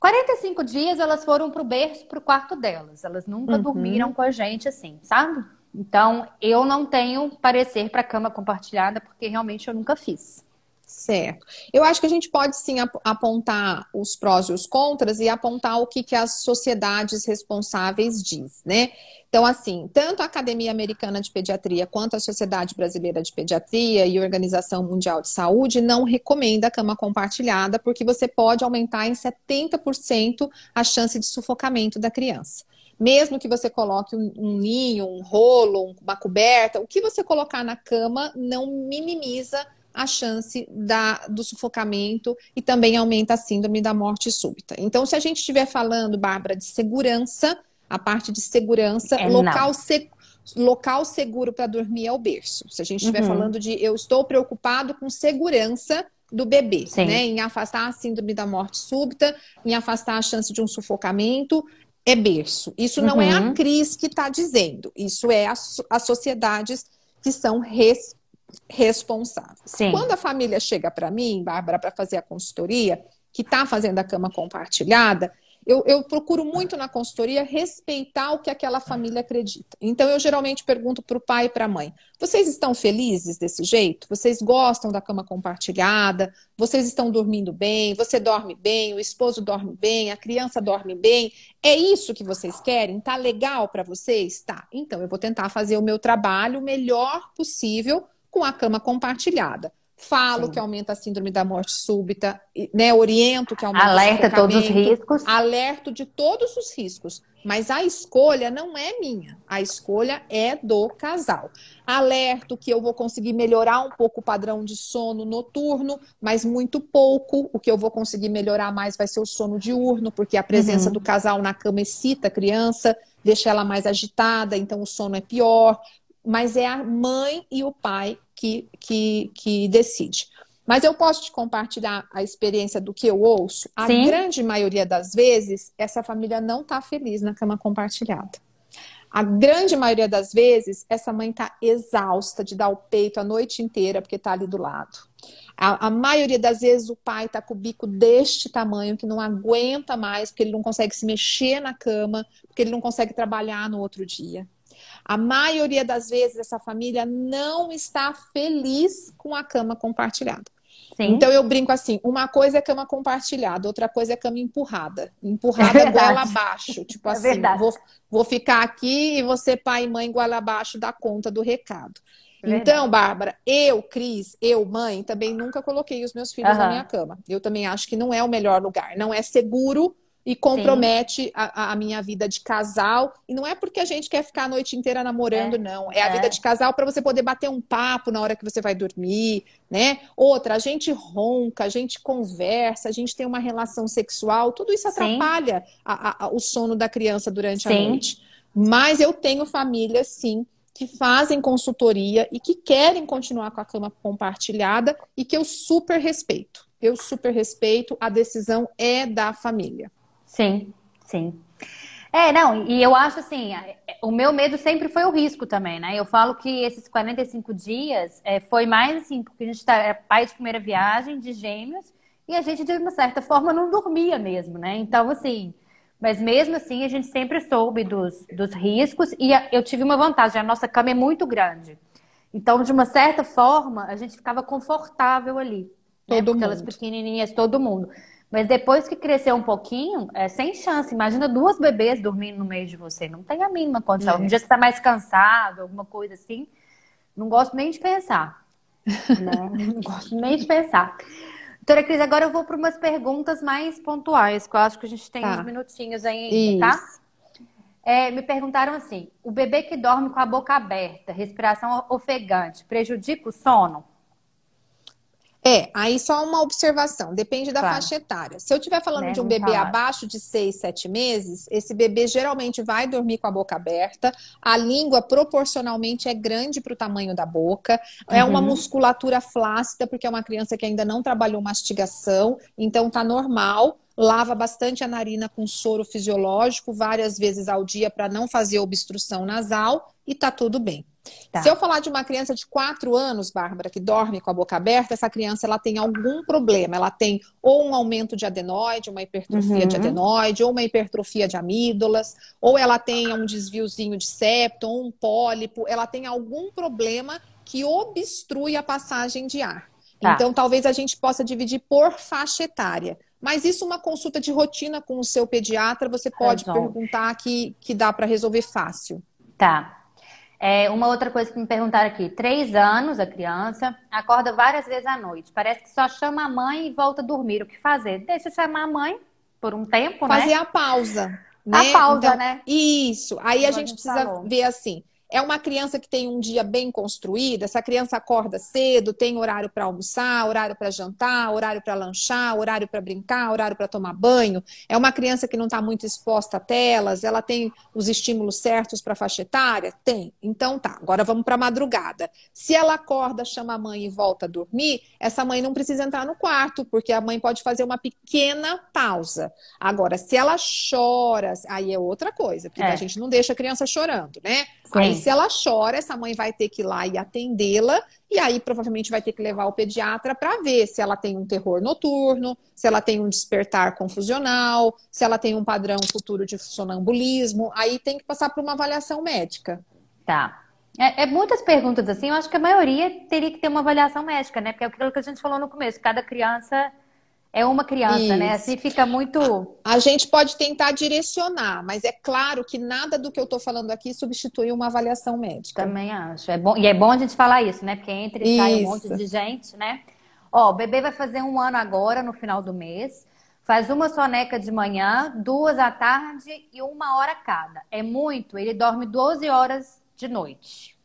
45 dias elas foram pro berço, pro quarto delas. Elas nunca uhum. dormiram com a gente assim, sabe? Então, eu não tenho parecer para cama compartilhada porque realmente eu nunca fiz. Certo. Eu acho que a gente pode sim apontar os prós e os contras e apontar o que, que as sociedades responsáveis diz, né? Então, assim, tanto a Academia Americana de Pediatria quanto a Sociedade Brasileira de Pediatria e a Organização Mundial de Saúde não recomenda a cama compartilhada porque você pode aumentar em 70% a chance de sufocamento da criança mesmo que você coloque um, um, ninho, um rolo, uma coberta, o que você colocar na cama não minimiza a chance da, do sufocamento e também aumenta a síndrome da morte súbita. Então, se a gente estiver falando, Bárbara, de segurança, a parte de segurança, é, local, se, local seguro para dormir é o berço. Se a gente estiver uhum. falando de eu estou preocupado com segurança do bebê, Sim. né? Em afastar a síndrome da morte súbita, em afastar a chance de um sufocamento, é berço. Isso uhum. não é a uhum. Cris que está dizendo, isso é as, as sociedades que são res, responsáveis. Sim. Quando a família chega para mim, Bárbara, para fazer a consultoria, que está fazendo a cama compartilhada, eu, eu, procuro muito na consultoria respeitar o que aquela família acredita. Então, eu geralmente pergunto para o pai e para a mãe: vocês estão felizes desse jeito? Vocês gostam da cama compartilhada? Vocês estão dormindo bem? Você dorme bem? O esposo dorme bem? A criança dorme bem? É isso que vocês querem? Tá legal para vocês? Tá. Então, eu vou tentar fazer o meu trabalho o melhor possível com a cama compartilhada. falo Sim. que aumenta a síndrome da morte súbita, né? Oriento que aumenta Alerta todos os riscos. Alerto de todos os riscos. Mas a escolha não é minha, a escolha é do casal. Alerto que eu vou conseguir melhorar um pouco o padrão de sono noturno, mas muito pouco. O que eu vou conseguir melhorar mais vai ser o sono diurno, porque a presença uhum. do casal na cama excita a criança, deixa ela mais agitada, então o sono é pior. Mas é a mãe e o pai que, que, que decide. Mas eu posso te compartilhar a experiência do que eu ouço. A Sim. grande maioria das vezes, essa família não está feliz na cama compartilhada. A grande maioria das vezes, essa mãe está exausta de dar o peito a noite inteira porque está ali do lado. A, a, maioria das vezes o pai está com o bico deste tamanho, que não aguenta mais, porque ele não consegue se mexer na cama, porque ele não consegue trabalhar no outro dia. A maioria das vezes essa família não está feliz com a cama compartilhada. Sim. Então eu brinco assim: uma coisa é cama compartilhada, outra coisa é cama empurrada. Empurrada é goela abaixo. Tipo é assim, vou, vou ficar aqui e você, pai e mãe, goela abaixo, dá conta do recado. Verdade. Então, Bárbara, eu, Cris, eu, mãe, também nunca coloquei os meus filhos uhum. na minha cama. Eu também acho que não é o melhor lugar. Não é seguro e compromete a, a, minha vida de casal. E não é porque a gente quer ficar a noite inteira namorando, é. não. É a é. vida de casal para você poder bater um papo na hora que você vai dormir, né? Outra, a gente ronca, a gente conversa, a gente tem uma relação sexual, tudo isso atrapalha a, o sono da criança durante sim. a noite. Mas eu tenho família, sim, que fazem consultoria e que querem continuar com a cama compartilhada e que eu super respeito. Eu super respeito, a decisão é da família. Sim, sim. É, não, e eu acho assim, o meu medo sempre foi o risco também, né? Eu falo que esses 45 dias é, foi mais assim, porque a gente tá, é pai de primeira viagem, de gêmeos, e a gente, de uma certa forma, não dormia mesmo, né? Então, assim, mas mesmo assim, a gente sempre soube dos, dos riscos, e a, eu tive uma vantagem, a nossa cama é muito grande. Então, de uma certa forma, a gente ficava confortável ali. Né? Todo né? mundo. Aquelas pequenininhas, todo mundo. Mas depois que crescer um pouquinho, é sem chance. Imagina duas bebês dormindo no meio de você. Não tem a mínima condição. É. Um dia você está mais cansado, alguma coisa assim. Não gosto nem de pensar. Né? Não gosto nem de pensar. Doutora Cris, agora eu vou para umas perguntas mais pontuais, que eu acho que a gente tem tá. uns minutinhos aí, tá? É, me perguntaram assim: o bebê que dorme com a boca aberta, respiração ofegante, prejudica o sono? É, aí só uma observação, depende da claro. faixa etária. Se eu estiver falando né? de um bebê falar. abaixo de 6, 7 meses, esse bebê geralmente vai dormir com a boca aberta, a língua proporcionalmente é grande para o tamanho da boca, uhum. é uma uhum. musculatura flácida, porque é uma criança que ainda não trabalhou mastigação, então tá normal lava bastante a narina com soro fisiológico várias vezes ao dia para não fazer obstrução nasal e tá tudo bem. Tá. Se eu falar de uma criança de 4 anos, Bárbara, que dorme com a boca aberta, essa criança ela tem algum problema. Ela tem ou um aumento de adenoide, uma hipertrofia uhum. de adenoide, ou uma hipertrofia de amígdalas, ou ela tem um desviozinho de septo, ou um pólipo. Ela tem algum problema que obstrui a passagem de ar. Tá. Então, talvez a gente possa dividir por faixa etária. Mas isso, uma consulta de rotina com o seu pediatra, você pode Resolve. perguntar que, que dá para resolver fácil. Tá. É, uma outra coisa que me perguntaram aqui: três anos a criança, acorda várias vezes à noite. Parece que só chama a mãe e volta a dormir. O que fazer? Deixa eu chamar a mãe por um tempo, Fazer né? Fazer a pausa. Né? A pausa, então, né? Isso. Aí a gente, a gente precisa falou. ver assim: é uma criança que tem um dia bem construído, essa criança acorda cedo, tem horário para almoçar, horário para jantar, horário para lanchar, horário para brincar, horário para tomar banho. É uma criança que não está muito exposta a telas, ela tem os estímulos certos para a faixa etária? Tem. Então tá, agora vamos para a madrugada. Se ela acorda, chama a mãe e volta a dormir, essa mãe não precisa entrar no quarto, porque a mãe pode fazer uma pequena pausa. Agora, se ela chora, aí é outra coisa, porque é. a gente não deixa a criança chorando, né? Sim. Aí se ela chora, essa mãe vai ter que ir lá e atendê-la, e aí provavelmente vai ter que levar o pediatra para ver se ela tem um terror noturno, se ela tem um despertar confusional, se ela tem um padrão futuro de sonambulismo. Aí tem que passar por uma avaliação médica. Tá. É, é, muitas perguntas assim, eu acho que a maioria teria que ter uma avaliação médica, né? Porque é aquilo que a gente falou no começo, cada criança é uma criança, né? Isso. né? Assim fica muito. A, a, gente pode tentar direcionar, mas é claro que nada do que eu estou falando aqui substitui uma avaliação médica. Também acho. É bom, e é bom a gente falar isso, né? Porque entre e sai um monte de gente, né? Ó, o bebê vai fazer um ano agora, no final do mês. Faz uma soneca de manhã, duas à tarde e uma hora cada. É muito, ele dorme 12 horas de noite.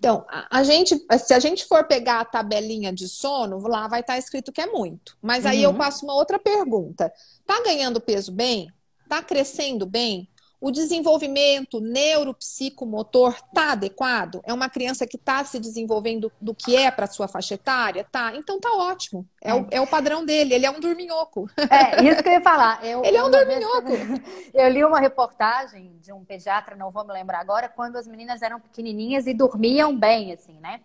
Então, a gente, se a gente for pegar a tabelinha de sono, lá vai estar escrito que é muito. Mas aí uhum. eu passo uma outra pergunta. Tá ganhando peso bem? Tá crescendo bem? O desenvolvimento neuropsicomotor tá adequado? É uma criança que está se desenvolvendo do que é para sua faixa etária? Tá. Então tá ótimo. É, é. O, é o padrão dele. Ele é um dorminhoco. É, isso que eu ia falar. Eu, ele é um dorminhoco. Vez, eu li uma reportagem de um pediatra, não vou me lembrar agora, quando as meninas eram pequenininhas e dormiam bem, assim, né?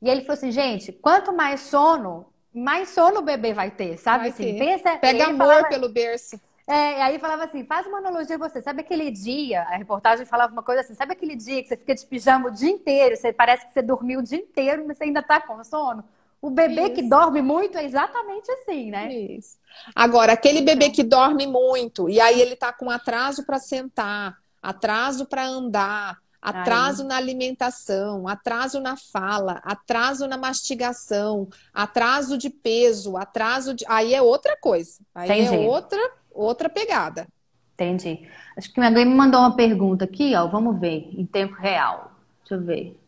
E ele falou assim, gente, quanto mais sono, mais sono o bebê vai ter, sabe? Vai assim, ter. pensa. Pega amor falava... pelo berço. É, aí falava assim, faz uma analogia você. Sabe aquele dia, a reportagem falava uma coisa assim, sabe aquele dia que você fica de pijama o dia inteiro, você parece que você dormiu o dia inteiro, mas você ainda tá com sono? O bebê Isso. que dorme muito é exatamente assim, né? Isso. Agora, aquele bebê que dorme muito e aí ele tá com atraso para sentar, atraso para andar, atraso Ai. na alimentação, atraso na fala, atraso na mastigação, atraso de peso, atraso de. Aí é outra coisa. Aí é Entendi. é outra outra pegada. Entendi. Acho que alguém me mandou uma pergunta aqui, ó. Vamos ver, em tempo real. Deixa eu ver.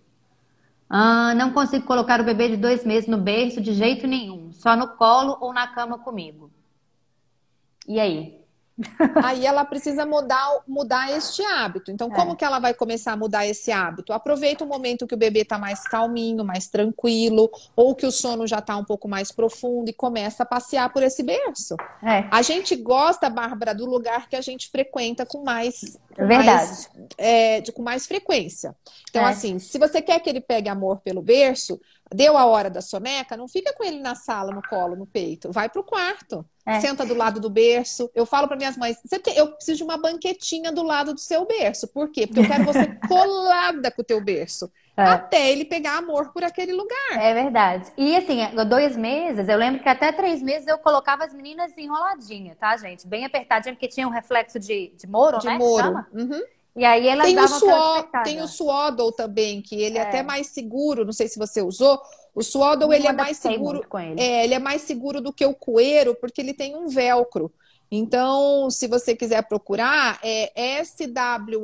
Ah, não consigo colocar o bebê de dois meses no berço de jeito nenhum, só no colo ou na cama comigo. E aí? Aí ela precisa mudar, mudar este hábito. Então, como é. que ela vai começar a mudar esse hábito? Aproveita o momento que o bebê está mais calminho, mais tranquilo, ou que o sono já está um pouco mais profundo e começa a passear por esse berço. É. A gente gosta, Bárbara, do lugar que a gente frequenta com mais, com Verdade. mais, é, de, com mais frequência. Então, é. assim, se você quer que ele pegue amor pelo berço, deu a hora da soneca, não fica com ele na sala, no colo, no peito. Vai pro quarto. É. Senta do lado do berço. Eu falo para minhas mães: eu preciso de uma banquetinha do lado do seu berço. Por quê? Porque eu quero você colada com o teu berço. É. Até ele pegar amor por aquele lugar. É verdade. E assim, dois meses, eu lembro que até três meses eu colocava as meninas enroladinha, tá, gente? Bem apertadinha, porque tinha um reflexo de, de moro, de né? Moro. Uhum. E aí elas tem o suor, tem o Swaddle também, que ele é. é. até mais seguro, não sei se você usou. O Swaddle ele é mais seguro, ele. É, ele é mais seguro do que o coeiro, porque ele tem um velcro. Então, se você quiser procurar, é S-W-A-D-D-L-E,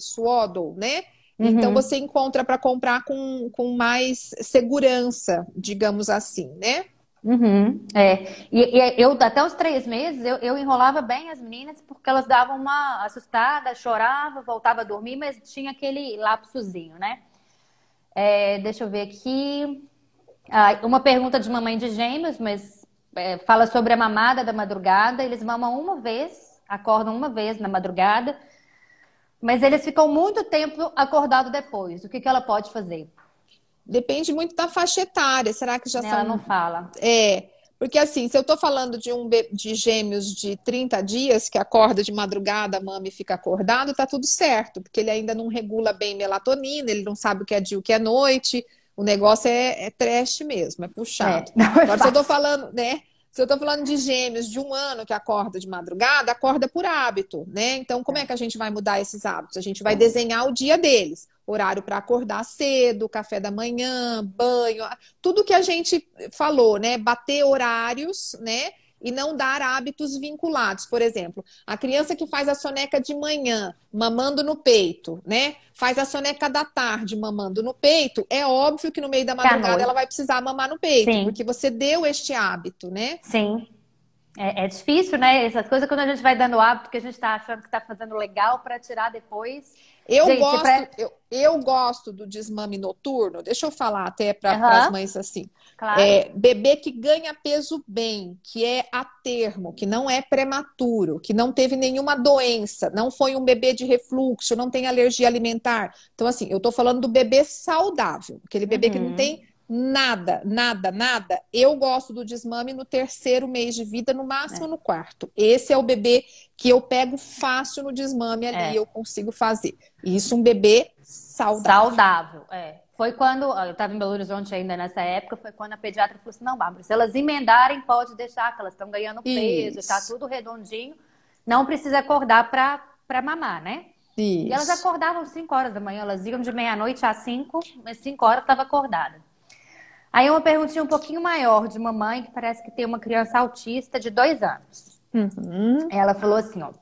Swaddle, né? Então, uhum. Então você encontra para comprar com, com mais segurança, digamos assim, né? Uhum, é. E, e, eu, até os três meses, eu, eu enrolava bem as meninas, porque elas davam uma assustada, chorava, voltava a dormir, mas tinha aquele lapsozinho, né? É, deixa eu ver aqui. Ah, uma pergunta de mamãe de gêmeos, mas é, fala sobre a mamada da madrugada. Eles mamam uma vez, acordam uma vez na madrugada, mas eles ficam muito tempo acordados depois. O que, que ela pode fazer? Depende muito da faixa etária. Será que já Ela são. Ela não fala. É. Porque assim, se eu estou falando de um de gêmeos de 30 dias que acorda de madrugada, a mama e fica acordado, tá tudo certo, porque ele ainda não regula bem melatonina, ele não sabe o que é dia e o que é noite. O negócio é, é trash mesmo, é puxado. É, é Agora, se eu estou falando, né? Se eu estou falando de gêmeos de um ano que acorda de madrugada, acorda por hábito, né? Então, como é que a gente vai mudar esses hábitos? A gente vai desenhar o dia deles. Horário para acordar cedo, café da manhã, banho, tudo que a gente falou, né? Bater horários, né? e não dar hábitos vinculados. Por exemplo, a criança que faz a soneca de manhã, mamando no peito, né? Faz a soneca da tarde, mamando no peito, é óbvio que no meio da madrugada ela vai precisar mamar no peito, Sim. porque você deu este hábito, né? Sim. É, é, difícil, né? Essas coisas quando a gente vai dando hábito que a gente está achando que está fazendo legal para tirar depois. Eu gente, gosto, pra... eu, eu, gosto do desmame noturno. Deixa eu falar até para uhum. as mães assim. Claro. É, bebê que ganha peso bem, que é a termo, que não é prematuro, que não teve nenhuma doença, não foi um bebê de refluxo, não tem alergia alimentar. Então, assim, eu estou falando do bebê saudável, aquele bebê uhum. que não uhum. tem nada, nada, nada, eu gosto do desmame no terceiro mês de vida, no máximo é. no quarto. Esse é o bebê que eu pego fácil no desmame ali, é. eu consigo fazer. Isso um bebê saudável. Saudável, é. foi quando, eu estava em Belo Horizonte ainda nessa época, foi quando a pediatra falou assim, não, Bárbara, se elas emendarem, pode deixar, que elas estão ganhando peso, está tudo redondinho, não precisa acordar para mamar, né? Isso. E elas acordavam 5 horas da manhã, elas iam de meia-noite às 5, mas 5 horas estava acordada. Aí uma perguntinha um pouquinho maior de uma mãe que parece que tem uma criança autista de dois anos. Uhum. Ela falou assim, ó, o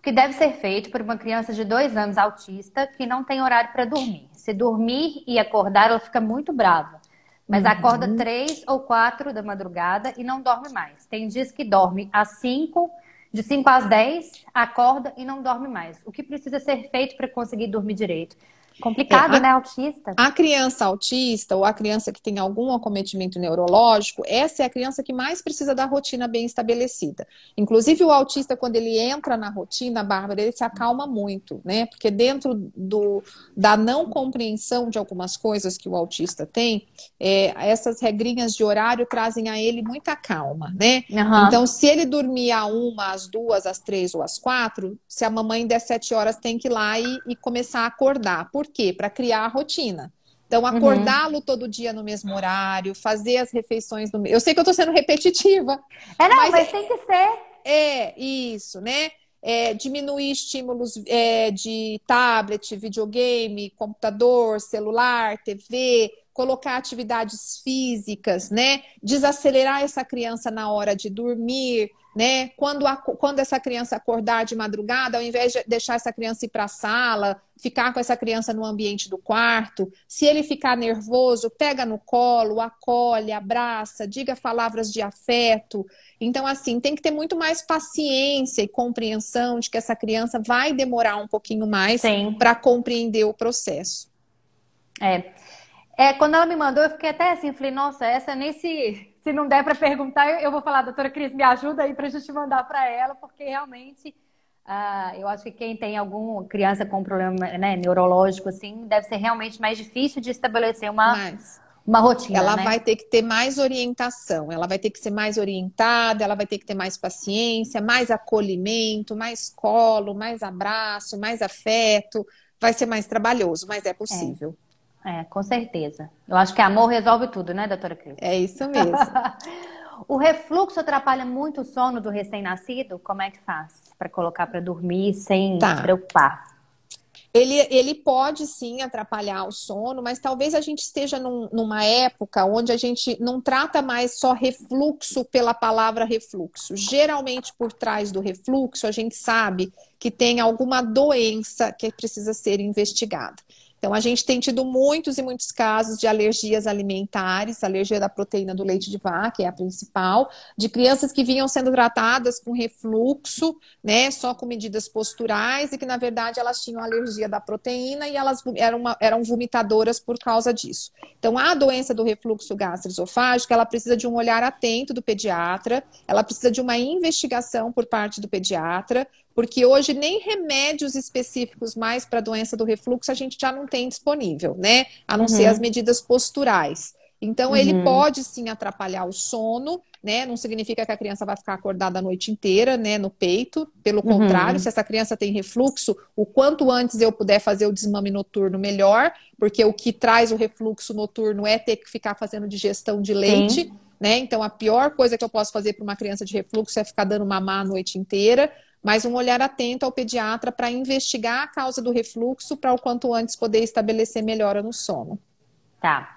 que deve ser feito por uma criança de dois anos autista que não tem horário para dormir. Se dormir e acordar, ela fica muito brava. Mas uhum. acorda três ou quatro da madrugada e não dorme mais. Tem dias que dorme às cinco, de 5 às 10, acorda e não dorme mais. O que precisa ser feito para conseguir dormir direito? Complicado, é, a, né, autista? A criança autista ou a criança que tem algum acometimento neurológico, essa é a criança que mais precisa da rotina bem estabelecida. Inclusive, o autista, quando ele entra na rotina, Bárbara, ele se acalma muito, né? Porque dentro do, da não compreensão de algumas coisas que o autista tem, é, essas regrinhas de horário trazem a ele muita calma, né? Uhum. Então, se ele dormir a uma, às duas, às três ou às quatro, se a mamãe der sete horas, tem que ir lá e, e começar a acordar. Por quê? Para criar a rotina. Então, uhum. acordá-lo uhum. todo dia no mesmo horário, fazer as refeições no Eu sei que eu estou sendo repetitiva. É, não, mas, mas é... tem que ser. É, isso, né? É, diminuir estímulos é, de tablet, videogame, computador, celular, TV, colocar atividades físicas, né? Desacelerar essa criança na hora de dormir, né? Quando, a, quando essa criança acordar de madrugada, ao invés de deixar essa criança ir para a sala, ficar com essa criança no ambiente do quarto, se ele ficar nervoso, pega no colo, acolhe, abraça, diga palavras de afeto. Então, assim, tem que ter muito mais paciência e compreensão de que essa criança vai demorar um pouquinho mais para compreender o processo. É. É, quando ela me mandou, eu fiquei até assim, falei, nossa, essa nem se, se não der para perguntar, eu vou falar, doutora Cris, me ajuda aí para a gente mandar para ela, porque realmente uh, eu acho que quem tem alguma criança com problema né, neurológico, assim, deve ser realmente mais difícil de estabelecer uma, uma rotina. Ela né? vai ter que ter mais orientação, ela vai ter que ser mais orientada, ela vai ter que ter mais paciência, mais acolhimento, mais colo, mais abraço, mais afeto. Vai ser mais trabalhoso, mas é possível. É. É, com certeza. Eu acho que amor resolve tudo, né, doutora Cris? É isso mesmo. o refluxo atrapalha muito o sono do recém-nascido? Como é que faz para colocar para dormir sem tá. se preocupar? Ele, ele pode sim atrapalhar o sono, mas talvez a gente esteja num, numa época onde a gente não trata mais só refluxo pela palavra refluxo. Geralmente, por trás do refluxo, a gente sabe que tem alguma doença que precisa ser investigada. Então, a gente tem tido muitos e muitos casos de alergias alimentares, alergia da proteína do leite de vaca, que é a principal, de crianças que vinham sendo tratadas com refluxo, né, só com medidas posturais, e que, na verdade, elas tinham alergia da proteína e elas eram, uma, eram vomitadoras por causa disso. Então, a doença do refluxo gastroesofágico, ela precisa de um olhar atento do pediatra, ela precisa de uma investigação por parte do pediatra, porque hoje nem remédios específicos mais para a doença do refluxo a gente já não tem disponível, né? A não uhum. ser as medidas posturais. Então, uhum. ele pode sim atrapalhar o sono, né? Não significa que a criança vai ficar acordada a noite inteira, né? No peito. Pelo uhum. contrário, se essa criança tem refluxo, o quanto antes eu puder fazer o desmame noturno, melhor, porque o que traz o refluxo noturno é ter que ficar fazendo digestão de leite. Sim. Né? Então, a pior coisa que eu posso fazer para uma criança de refluxo é ficar dando mamar a noite inteira mas um olhar atento ao pediatra para investigar a causa do refluxo para o quanto antes poder estabelecer melhora no sono. Tá.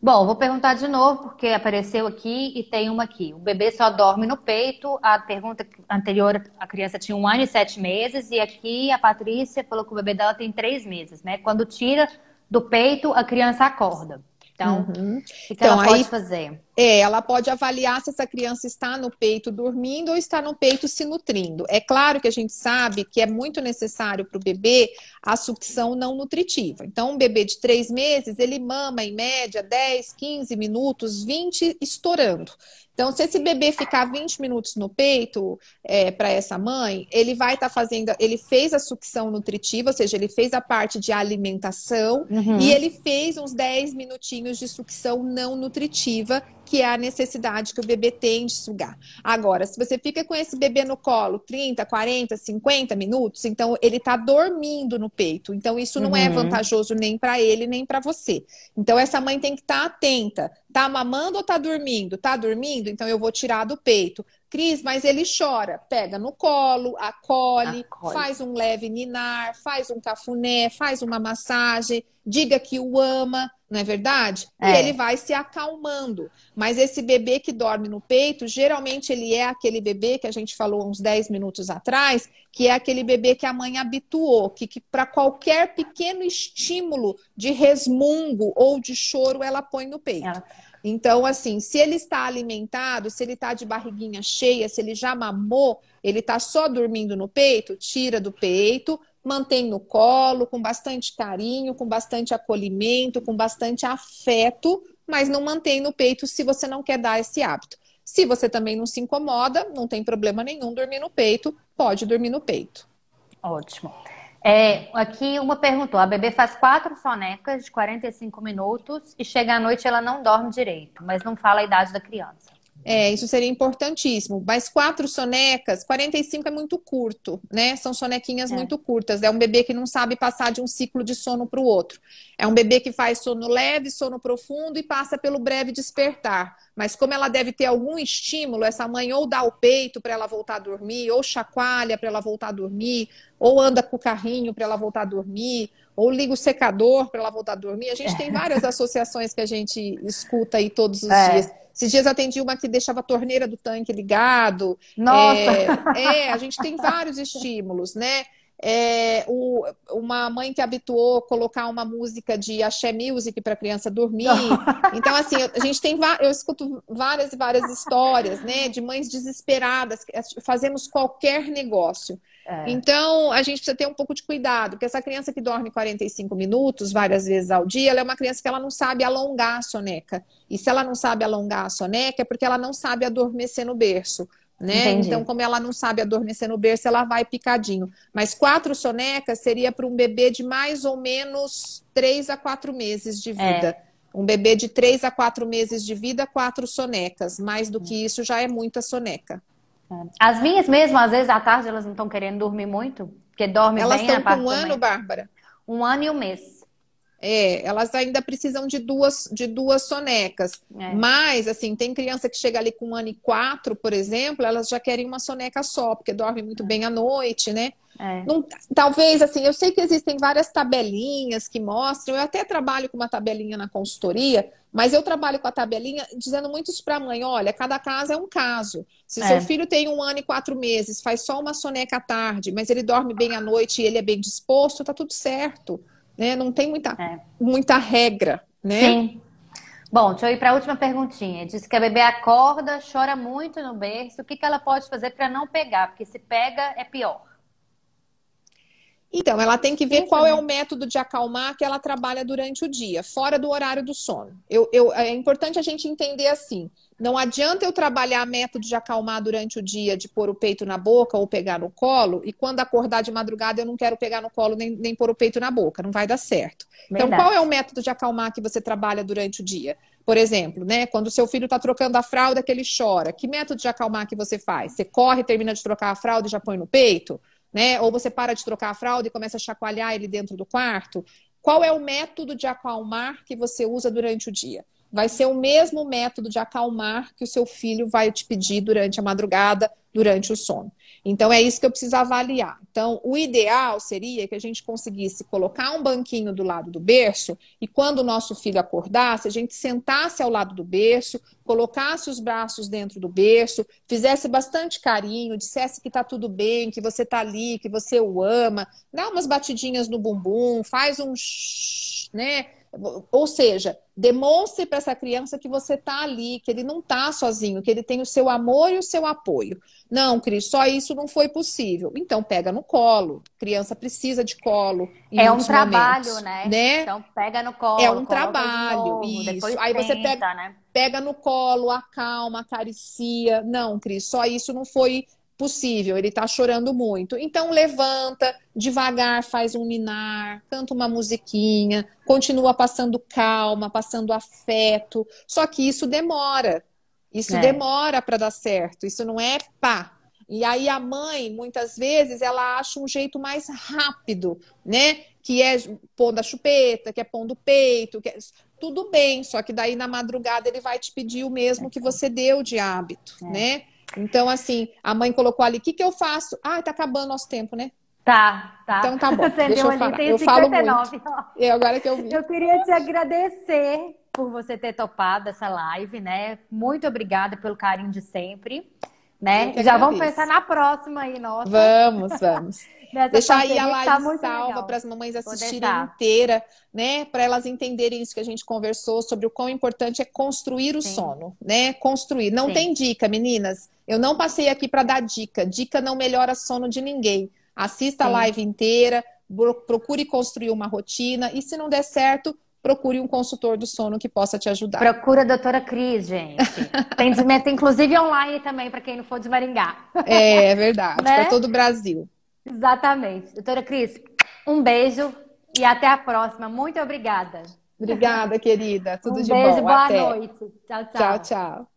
Bom, vou perguntar de novo, porque apareceu aqui e tem uma aqui. O bebê só dorme no peito. A pergunta anterior, a criança tinha um ano e sete meses, e aqui a Patrícia falou que o bebê dela tem três meses, né? Quando tira do peito, a criança acorda. Então, uhum. o que, então, ela pode aí, fazer? É, ela pode avaliar se essa criança está no peito dormindo ou está no peito se nutrindo. É claro que a gente sabe que é muito necessário para o bebê a sucção não nutritiva. Então, um bebê de três meses, ele mama em média 10, 15 minutos, 20 estourando. Então, se esse bebê ficar 20 minutos no peito é, para essa mãe, ele vai estar tá fazendo. Ele fez a sucção nutritiva, ou seja, ele fez a parte de alimentação uhum. e ele fez uns 10 minutinhos de sucção não nutritiva, que é a necessidade que o bebê tem de sugar. Agora, se você fica com esse bebê no colo 30, 40, 50 minutos, então ele está dormindo no peito. Então, isso não é uhum. é vantajoso nem para ele, nem para você. Então, essa mãe tem que estar tá atenta. Tá mamando ou tá dormindo? Tá dormindo? Então eu vou tirar do peito. Cris, mas ele chora. Pega no colo, acolhe, acolhe, faz um leve ninar, faz um cafuné, faz uma massagem, diga que o ama, não é verdade? É. E ele vai se acalmando. Mas esse bebê que dorme no peito, geralmente ele é aquele bebê que a gente falou uns 10 minutos atrás, que é aquele bebê que a mãe habituou, que, que para qualquer pequeno estímulo de resmungo ou de choro, ela põe no peito. Ela... Então, assim, se ele está alimentado, se ele está de barriguinha cheia, se ele já mamou, ele está só dormindo no peito, tira do peito, mantém no colo, com bastante carinho, com bastante acolhimento, com bastante afeto, mas não mantém no peito se você não quer dar esse hábito. Se você também não se incomoda, não tem problema nenhum dormir no peito, pode dormir no peito. Ótimo. É, aqui uma perguntou: a bebê faz quatro sonecas de 45 minutos e chega à noite ela não dorme direito, mas não fala a idade da criança. É, isso seria importantíssimo. Mas quatro sonecas, 45 é muito curto, né? São sonequinhas é. muito curtas. É um bebê que não sabe passar de um ciclo de sono para o outro. É um bebê que faz sono leve, sono profundo e passa pelo breve despertar. Mas como ela deve ter algum estímulo, essa mãe ou dá o peito para ela voltar a dormir, ou chacoalha para ela voltar a dormir, ou anda com o carrinho para ela voltar a dormir, ou liga o secador para ela voltar a dormir. A gente tem várias associações que a gente escuta aí todos os é. dias. Esses dias atendi uma que deixava a torneira do tanque ligado. Nossa! É, é a gente tem vários estímulos, né? É, o, uma mãe que habituou colocar uma música de axé music para a criança dormir. Então, assim, a gente tem eu escuto várias e várias histórias, né, de mães desesperadas, fazemos qualquer negócio. É. Então, a gente precisa ter um pouco de cuidado, porque essa criança que dorme 45 minutos várias vezes ao dia, ela é uma criança que ela não sabe alongar a soneca. E se ela não sabe alongar a soneca, é porque ela não sabe adormecer no berço. Né? Então, como ela não sabe adormecer no berço, ela vai picadinho. Mas quatro sonecas seria para um bebê de mais ou menos três a quatro meses de vida. É. Um bebê de três a quatro meses de vida, quatro sonecas. Mais do que isso já é muita soneca. É. As minhas mesmo, às vezes à tarde, elas não estão querendo dormir muito, porque dorme elas bem Elas estão com um ano, Bárbara? Um ano e um mês. É, elas ainda precisam de duas, de duas sonecas. É. Mas, assim, tem criança que chega ali com um ano e quatro, por exemplo, elas já querem uma soneca só, porque dorme muito bem à noite, né? É. Não, talvez, assim, eu sei que existem várias tabelinhas que mostram, eu até trabalho com uma tabelinha na consultoria, mas eu trabalho com a tabelinha dizendo muito isso para a mãe: olha, cada caso é um caso. Se é. seu filho tem um ano e quatro meses, faz só uma soneca à tarde, mas ele dorme bem à noite e ele é bem disposto, tá tudo certo né? Não tem muita, é. muita regra, né? Sim. Bom, deixa eu ir para a última perguntinha. Diz que a bebê acorda, chora muito no berço. O que, que ela pode fazer para não pegar? Porque se pega, é pior. Então, ela tem que ver Isso, qual né? é o método de acalmar que ela trabalha durante o dia, fora do horário do sono. Eu, eu, é importante a gente entender assim: não adianta eu trabalhar método de acalmar durante o dia, de pôr o peito na boca ou pegar no colo, e quando acordar de madrugada eu não quero pegar no colo nem, nem pôr o peito na boca, não vai dar certo. Verdade. Então, qual é o método de acalmar que você trabalha durante o dia? Por exemplo, né, quando o seu filho está trocando a fralda que ele chora, que método de acalmar que você faz? Você corre, termina de trocar a fralda e já põe no peito? Né? Ou você para de trocar a fralda e começa a chacoalhar ele dentro do quarto? Qual é o método de acalmar que você usa durante o dia? Vai ser o mesmo método de acalmar que o seu filho vai te pedir durante a madrugada, durante o sono. Então, é isso que eu preciso avaliar. Então, o ideal seria que a gente conseguisse colocar um banquinho do lado do berço e, quando o nosso filho acordasse, a gente sentasse ao lado do berço, colocasse os braços dentro do berço, fizesse bastante carinho, dissesse que tá tudo bem, que você tá ali, que você o ama, dá umas batidinhas no bumbum, faz um shh, né? Ou seja, demonstre para essa criança que você está ali, que ele não está sozinho, que ele tem o seu amor e o seu apoio. Não, Cris, só isso não foi possível. Então pega no colo. criança precisa de colo. é um trabalho, momentos, né? né? Então pega no colo. É um trabalho. Novo, isso. Aí tenta, você pega, né? pega no colo, acalma, acaricia. Não, Cris, só isso não foi possível, ele está chorando muito. Então levanta, devagar faz um ninar, canta uma musiquinha, continua passando calma, passando afeto. Só que isso demora. Isso é. demora para dar certo. Isso não é pá. E aí a mãe, muitas vezes, ela acha um jeito mais rápido, né? Que é pondo a chupeta, que é pondo o peito, que é... tudo bem, só que daí na madrugada ele vai te pedir o mesmo que você deu de hábito, é. né? Então, assim, a mãe colocou ali, o que, que eu faço? Ah, tá acabando nosso tempo, né? Tá, tá. Então tá bom. Você Deixa eu falar. eu 59, falo muito. É agora que eu vi. Eu queria te agradecer por você ter topado essa live, né? Muito obrigada pelo carinho de sempre. Né? Já vamos pensar na próxima aí, nossa. Vamos, vamos. Deixar aí a live tá salva para as mamães assistirem inteira, né? Para elas entenderem isso que a gente conversou sobre o quão importante é construir o Sim. sono, né? Construir. Não Sim. tem dica, meninas. Eu não passei aqui para dar dica. Dica não melhora sono de ninguém. Assista Sim. a live inteira, procure construir uma rotina e se não der certo, procure um consultor do sono que possa te ajudar. Procura a doutora Cris, gente. Tem desmenta, inclusive online também, para quem não for de Maringá. É, é verdade, né? para todo o Brasil. Exatamente. Doutora Cris, um beijo e até a próxima. Muito obrigada. Obrigada, querida. Tudo um de beijo, bom. boa até. noite. Tchau, tchau. Tchau, tchau.